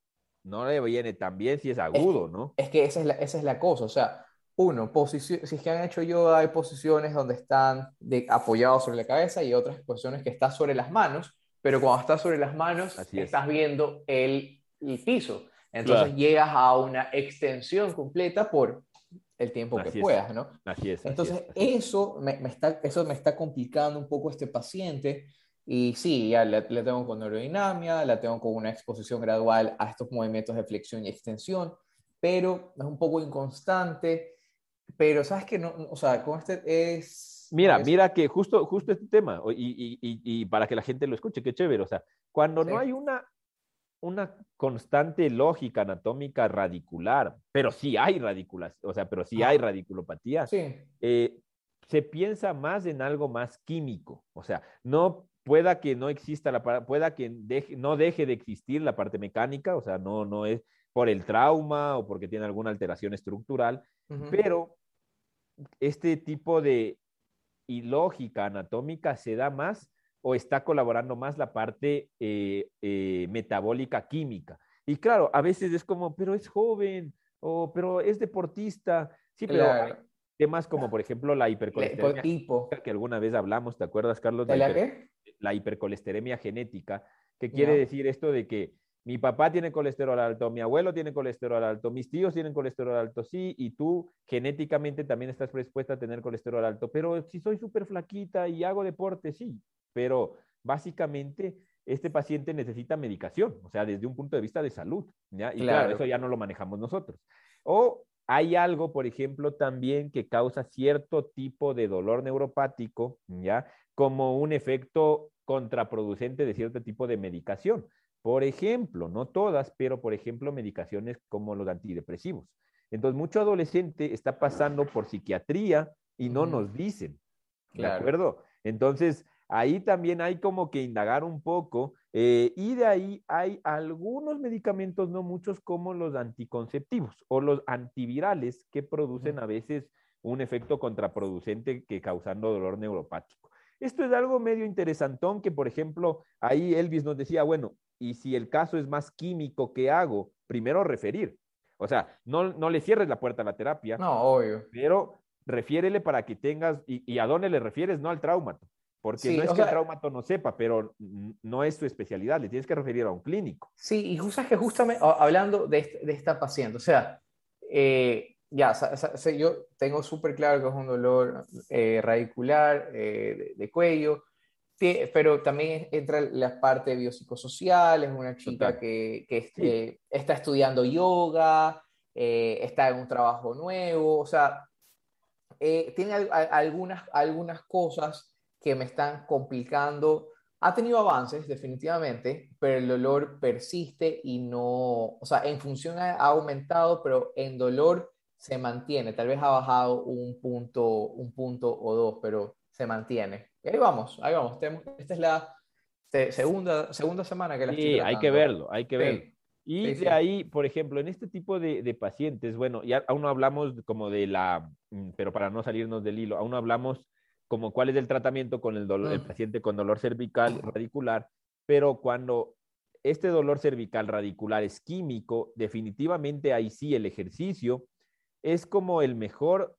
no le viene tan bien si es agudo, ¿no? Es que esa es, la, esa es la cosa, o sea, uno, si es que han hecho yoga, hay posiciones donde están de, apoyados sobre la cabeza y otras posiciones que están sobre las manos, pero cuando estás sobre las manos estás viendo el, el, piso. Entonces llegas a una extensión completa por el tiempo que puedas, ¿no? Así es. Entonces, Eso, me, me, está, eso me está complicando un poco este paciente y sí, ya la, tengo con neurodinamia, la tengo con una exposición gradual a estos movimientos de flexión y extensión, pero es un poco inconstante. Pero sabes que no, o sea, con este es... Mira, mira que justo, justo este tema, y, y, y, para que la gente lo escuche, qué chévere, o sea, cuando no hay una, una constante lógica anatómica radicular, pero sí hay radiculas, o sea, pero sí hay radiculopatía, sí. Eh, se piensa más en algo más químico, o sea, no pueda que no exista la pueda que no deje de existir la parte mecánica, o sea, no, no es por el trauma o porque tiene alguna alteración estructural, pero este tipo de ilógica anatómica se da más o está colaborando más la parte eh, eh, metabólica química. Y claro, a veces es como, pero es joven, o pero es deportista. Sí, pero temas como, por ejemplo, la hipercolesterolemia, que alguna vez hablamos, ¿te acuerdas, Carlos? ¿De la qué? la hipercolesteremia genética, que quiere decir esto de que mi papá tiene colesterol alto, mi abuelo tiene colesterol alto, mis tíos tienen colesterol alto, sí, y tú genéticamente también estás predispuesta a tener colesterol alto, pero si soy súper flaquita y hago deporte, sí, pero básicamente este paciente necesita medicación, o sea, desde un punto de vista de salud, ¿ya? Y claro, eso ya no lo manejamos nosotros. O hay algo, por ejemplo, también que causa cierto tipo de dolor neuropático, ¿ya? como un efecto contraproducente de cierto tipo de medicación. Por ejemplo, no todas, pero por ejemplo, medicaciones como los antidepresivos. Entonces, mucho adolescente está pasando por psiquiatría y no nos dicen. ¿De acuerdo? Entonces, ahí también hay como que indagar un poco eh, y de ahí hay algunos medicamentos, no muchos, como los anticonceptivos o los antivirales que producen a veces un efecto contraproducente que causando dolor neuropático. Esto es algo medio interesantón que, por ejemplo, ahí Elvis nos decía, bueno, y si el caso es más químico, ¿qué hago? Primero referir. O sea, no, no le cierres la puerta a la terapia. No, obvio. Pero refiérele para que tengas, y, a dónde le refieres, no al traumato. Porque no es que el traumato no sepa, pero no es su especialidad, le tienes que referir a un clínico. Sí, y justo que justamente hablando de, de esta paciente, o sea, eh, ya, yo tengo súper claro que es un dolor eh, radicular eh, de, cuello, pero también entra la parte biopsicosocial, es una chica que, que está estudiando yoga, está en un trabajo nuevo, o sea, tiene algunas, algunas cosas que me están complicando. Ha tenido avances, definitivamente, pero el dolor persiste y no, o sea, en función ha, aumentado, pero en dolor se mantiene. Tal vez ha bajado un punto, un punto o dos, pero se mantiene. Y ahí vamos, ahí vamos. Esta es la segunda, segunda semana que la Sí, hay que verlo, hay que verlo. Y de ahí, por ejemplo, en este tipo de, de, pacientes, bueno, ya aún no hablamos como de la, mm, pero para no salirnos del hilo, aún no hablamos como cuál es el tratamiento con el, dolor, el paciente con dolor cervical radicular, pero cuando este dolor cervical radicular es químico, definitivamente ahí sí el ejercicio es como el mejor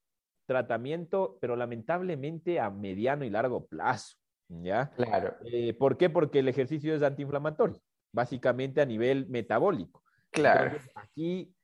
tratamiento, pero lamentablemente a mediano y largo plazo, ¿ya? Claro. Eh, ¿Por qué? Porque el ejercicio es antiinflamatorio, básicamente a nivel metabólico. Claro. aquí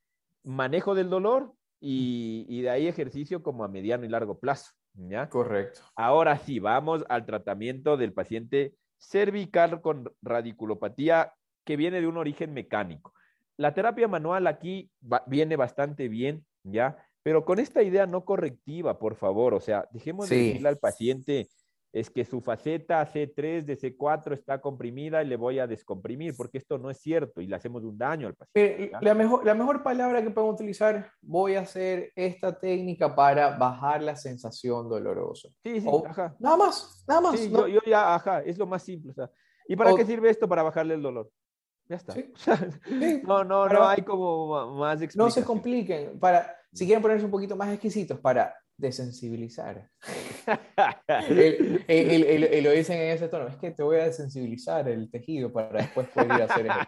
manejo del dolor y, y de ahí ejercicio como a mediano y largo plazo. ¿Ya? Correcto. Ahora sí, vamos al tratamiento del paciente cervical con radiculopatía que viene de un origen mecánico. La terapia manual aquí viene bastante bien, ¿ya? Pero con esta idea no correctiva, por favor, o sea, dejemos de decirle al paciente, es que su faceta C3 de C4 está comprimida y le voy a descomprimir, porque esto no es cierto y le hacemos un daño al paciente. la, mejor, la mejor palabra que podemos utilizar, voy a hacer esta técnica para bajar la sensación dolorosa. Sí, sí, ajá. Nada más, nada más. Sí, yo, ya, ajá, es lo más simple. ¿Y para qué sirve esto? Para bajarle el dolor. Ya está. no, no, no hay como más explicación. No se compliquen. Para, si quieren ponerse un poquito más exquisitos, para desensibilizar. y, lo dicen en ese tono, es que te voy a desensibilizar el tejido para después poder ir a hacer eso.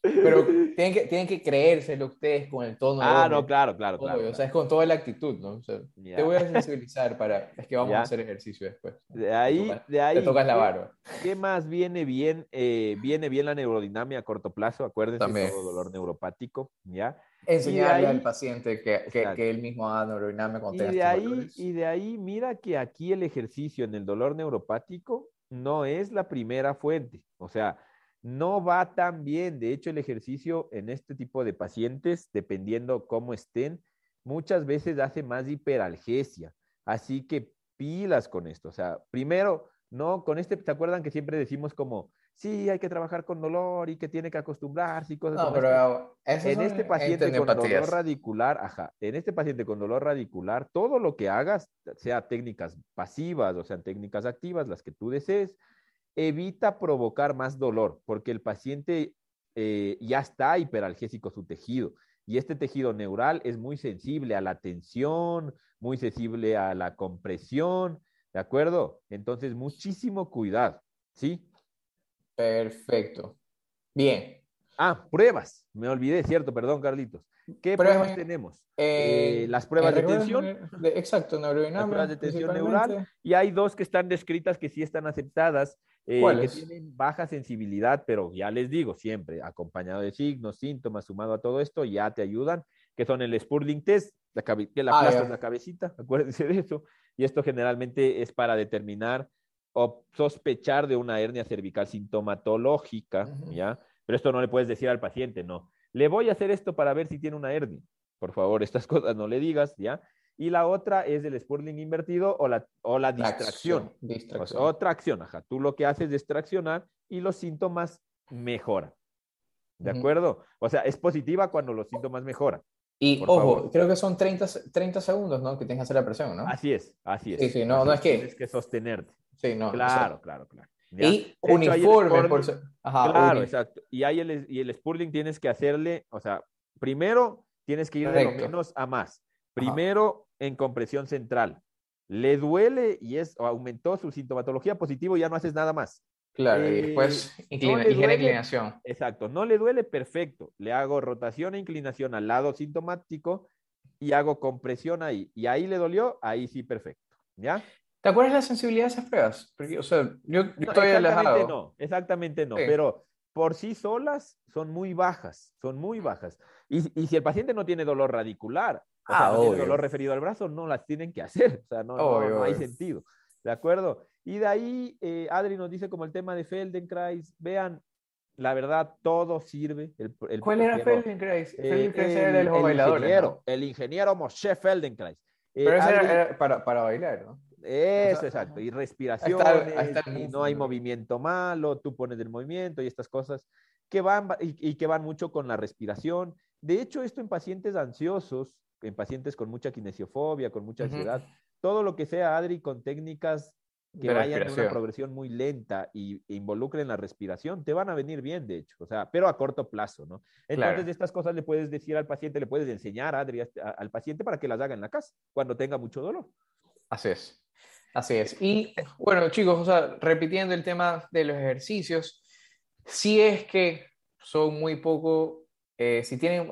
Pero tienen que, tienen que creérselo ustedes con el tono. Ah, no, claro, claro, claro, O sea, es con toda la actitud, ¿no? Te voy a desensibilizar para... Es que vamos a hacer ejercicio después. De ahí, te de ahí... Te tocas la barba. ¿Qué más viene bien? Eh, viene bien la neurodinamia a corto plazo, acuérdense, También. todo dolor neuropático, ¿ya? Enseñarle al paciente que, que, él mismo haga neurodinamia con y de ahí Y de ahí, mira que aquí el ejercicio en el dolor neuropático no es la primera fuente. O sea, no va tan bien. De hecho, el ejercicio en este tipo de pacientes, dependiendo cómo estén, muchas veces hace más hiperalgesia. Así que pilas con esto. O sea, primero, no, con este, ¿te acuerdan que siempre decimos como, sí, hay que trabajar con dolor y que tiene que acostumbrarse y cosas no, pero En este paciente con dolor radicular, ajá, en este paciente con dolor radicular, todo lo que hagas, sea técnicas pasivas o sean técnicas activas, las que tú desees, evita provocar más dolor, porque el paciente eh, ya está hiperalgésico su tejido. Y este tejido neural es muy sensible a la tensión, muy sensible a la compresión, ¿de acuerdo? Entonces, muchísimo cuidado, ¿sí? Perfecto. Bien. Ah, pruebas. Me olvidé, cierto, perdón, Carlitos. ¿Qué pruebas tenemos? Eh, las pruebas de tensión. exacto, neurodinamia. Las pruebas de tensión neural. Y hay dos que están descritas que sí están aceptadas, eh, que tienen baja sensibilidad, pero ya les digo, siempre acompañado de signos, síntomas, sumado a todo esto, ya te ayudan, que son el Spurling test, la que la ah, la cabecita, acuérdense de eso. Y esto generalmente es para determinar o sospechar de una hernia cervical sintomatológica, ¿ya? Pero esto no le puedes decir al paciente, no le voy a hacer esto para ver si tiene una hernia. Por favor, estas cosas no le digas, ¿ya? Y la otra es el Spurling invertido o la, o la distracción. otra acción, ajá. Tú lo que haces es distraccionar y los síntomas mejoran. ¿De acuerdo? O sea, es positiva cuando los síntomas mejoran. Y ojo, creo que son 30, 30 segundos, ¿no? Que tienes que hacer la presión, ¿no? Así es, así es. Sí, sí, no, no es que... Tienes que sostenerte. Sí, no. Claro, claro, claro. Y uniforme, por Ajá, Claro, exacto. Y ahí el, y el Spurling tienes que hacerle, o sea, primero tienes que ir de lo menos a más. Primero en compresión central. Le duele y es, aumentó su sintomatología positivo y ya no haces nada más. Claro, y después eh, inclinación. Exacto, no le duele, perfecto. Le hago rotación e inclinación al lado sintomático y hago compresión ahí. Y ahí le dolió, ahí sí, perfecto. ¿Ya? ¿Te acuerdas la sensibilidad de esas pruebas? Porque, o sea, yo, estoy alejado. No, exactamente no, pero por sí solas son muy bajas, son muy bajas. Y, si el paciente no tiene dolor radicular, o sea, ah, no tiene dolor referido al brazo, no las tienen que hacer, o sea, no, no, hay sentido, ¿de acuerdo? Y de ahí, eh, Adri nos dice como el tema de Feldenkrais, vean, la verdad, todo sirve. El, ¿Cuál era Feldenkrais? Eh, Feldenkrais era el, el ingeniero, el ingeniero Moshe Feldenkrais. Eh, pero eso era, para, para bailar, ¿no? Eso, exacto. Y respiración, y no hay movimiento malo, tú pones el movimiento y estas cosas que van y, que van mucho con la respiración. De hecho, esto en pacientes ansiosos, en pacientes con mucha kinesiofobia, con mucha ansiedad, todo lo que sea, Adri, con técnicas que vayan a una progresión muy lenta y involucren la respiración, te van a venir bien, de hecho, o sea, pero a corto plazo, ¿no? Entonces, de estas cosas le puedes decir al paciente, le puedes enseñar, Adri, al paciente para que las haga en la casa, cuando tenga mucho dolor. Así es. Así es. Y bueno, chicos, o sea, repitiendo el tema de los ejercicios, si es que son muy poco, eh, si tienen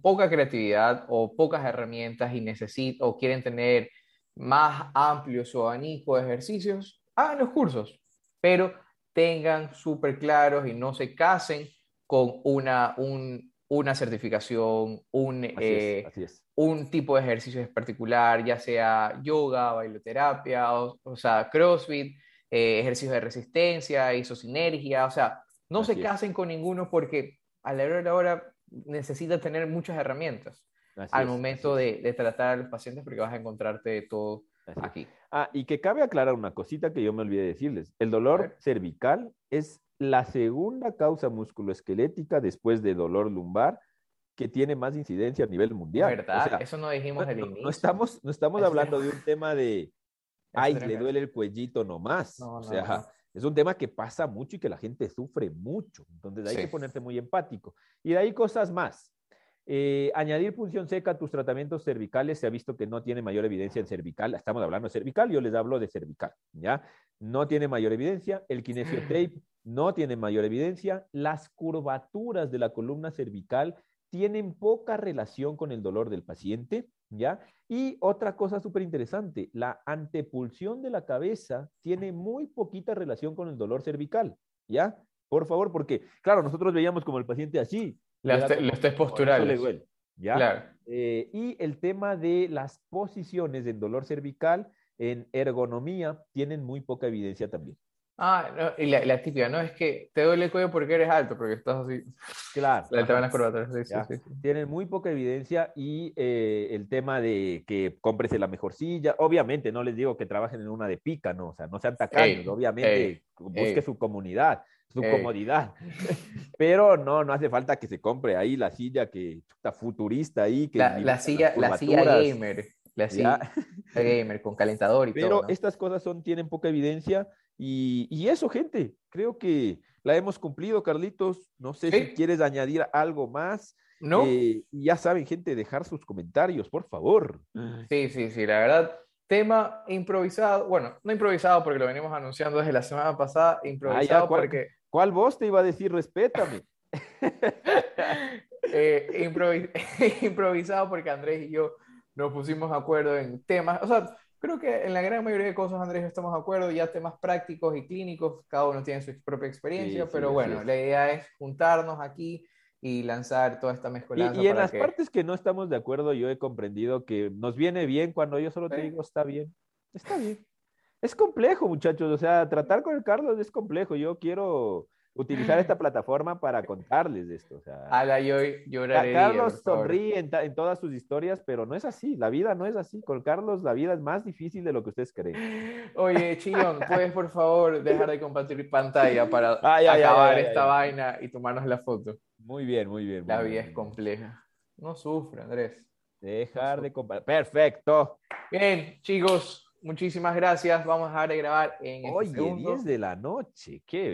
poca creatividad o pocas herramientas y necesitan o quieren tener más amplio su abanico de ejercicios, hagan los cursos, pero tengan súper claros y no se casen con una, un, una certificación, un, eh, un tipo de ejercicio en particular, ya sea yoga, bailoterapia, o, sea, CrossFit, eh, ejercicios de resistencia, isosinergia, o sea, no se casen con ninguno porque a la hora de la hora necesitas tener muchas herramientas al momento de, de, tratar a los pacientes porque vas a encontrarte todo aquí. Ah, y que cabe aclarar una cosita que yo me olvidé decirles. El dolor cervical es la segunda causa musculoesquelética después de dolor lumbar que tiene más incidencia a nivel mundial. ¿Verdad? Eso no dijimos al inicio. No estamos, no estamos hablando de un tema de, ay, le duele el cuellito nomás. o sea, es un tema que pasa mucho y que la gente sufre mucho. Entonces hay que ponerte muy empático. Y de ahí cosas más. Eh, añadir punción seca a tus tratamientos cervicales se ha visto que no tiene mayor evidencia en cervical. Estamos hablando de cervical, yo les hablo de cervical, ¿ya? No tiene mayor evidencia. El kinesiotape no tiene mayor evidencia. Las curvaturas de la columna cervical tienen poca relación con el dolor del paciente, ¿ya? Y otra cosa súper interesante, la antepulsión de la cabeza tiene muy poquita relación con el dolor cervical, ¿ya? Por favor, porque, claro, nosotros veíamos como el paciente así, las, las posturales. ¿ya? Eh, y el tema de las posiciones del dolor cervical en ergonomía tienen muy poca evidencia también. Ah, y la, la, típica, ¿no? Es que te duele el cuello porque eres alto, porque estás así. Claro. te van a Sí, sí, sí, Tienen muy poca evidencia y eh, el tema de que compres la mejor silla, obviamente no les digo que trabajen en una de pica, ¿no? O sea, no sean tacaños, obviamente busque su comunidad su comodidad. Pero no, no hace falta que se compre ahí la silla que está futurista ahí. Que la, silla, la silla gamer. La silla gamer con calentador y Pero todo. Pero estas cosas son, tienen poca evidencia y, y, eso, gente, creo que la hemos cumplido, Carlitos. No sé si quieres añadir algo más. No. Eh, ya saben, gente, dejar sus comentarios, por favor. Sí, sí, sí, la verdad tema improvisado, bueno, no improvisado porque lo venimos anunciando desde la semana pasada, ah, improvisado porque... ¿Cuál voz te iba a decir respétame? eh, improvisado porque Andrés y yo nos pusimos de acuerdo en temas, o sea, creo que en la gran mayoría de cosas Andrés estamos de acuerdo, ya temas prácticos y clínicos, cada uno tiene su propia experiencia, pero bueno, la idea es juntarnos aquí y lanzar toda esta mezcolanza. Y, y en las partes que no estamos de acuerdo, yo he comprendido que nos viene bien cuando yo solo te digo, está bien, está bien. Es complejo, muchachos, o sea, tratar con el Carlos es complejo. Yo quiero utilizar esta plataforma para contarles esto. O sea, yo lloraré. Carlos sonríe en, en, todas sus historias, pero no es así. La vida no es así. Con Carlos la vida es más difícil de lo que ustedes creen. Oye, Chillón, ¿puedes por favor dejar de compartir pantalla para acabar esta vaina y tomarnos la foto? Muy bien, muy bien. la vida es compleja. No sufre, Andrés. Dejar de compartir. Perfecto. Bien, chicos, muchísimas gracias. Vamos a dejar de grabar en este Oye, 10 de la noche, qué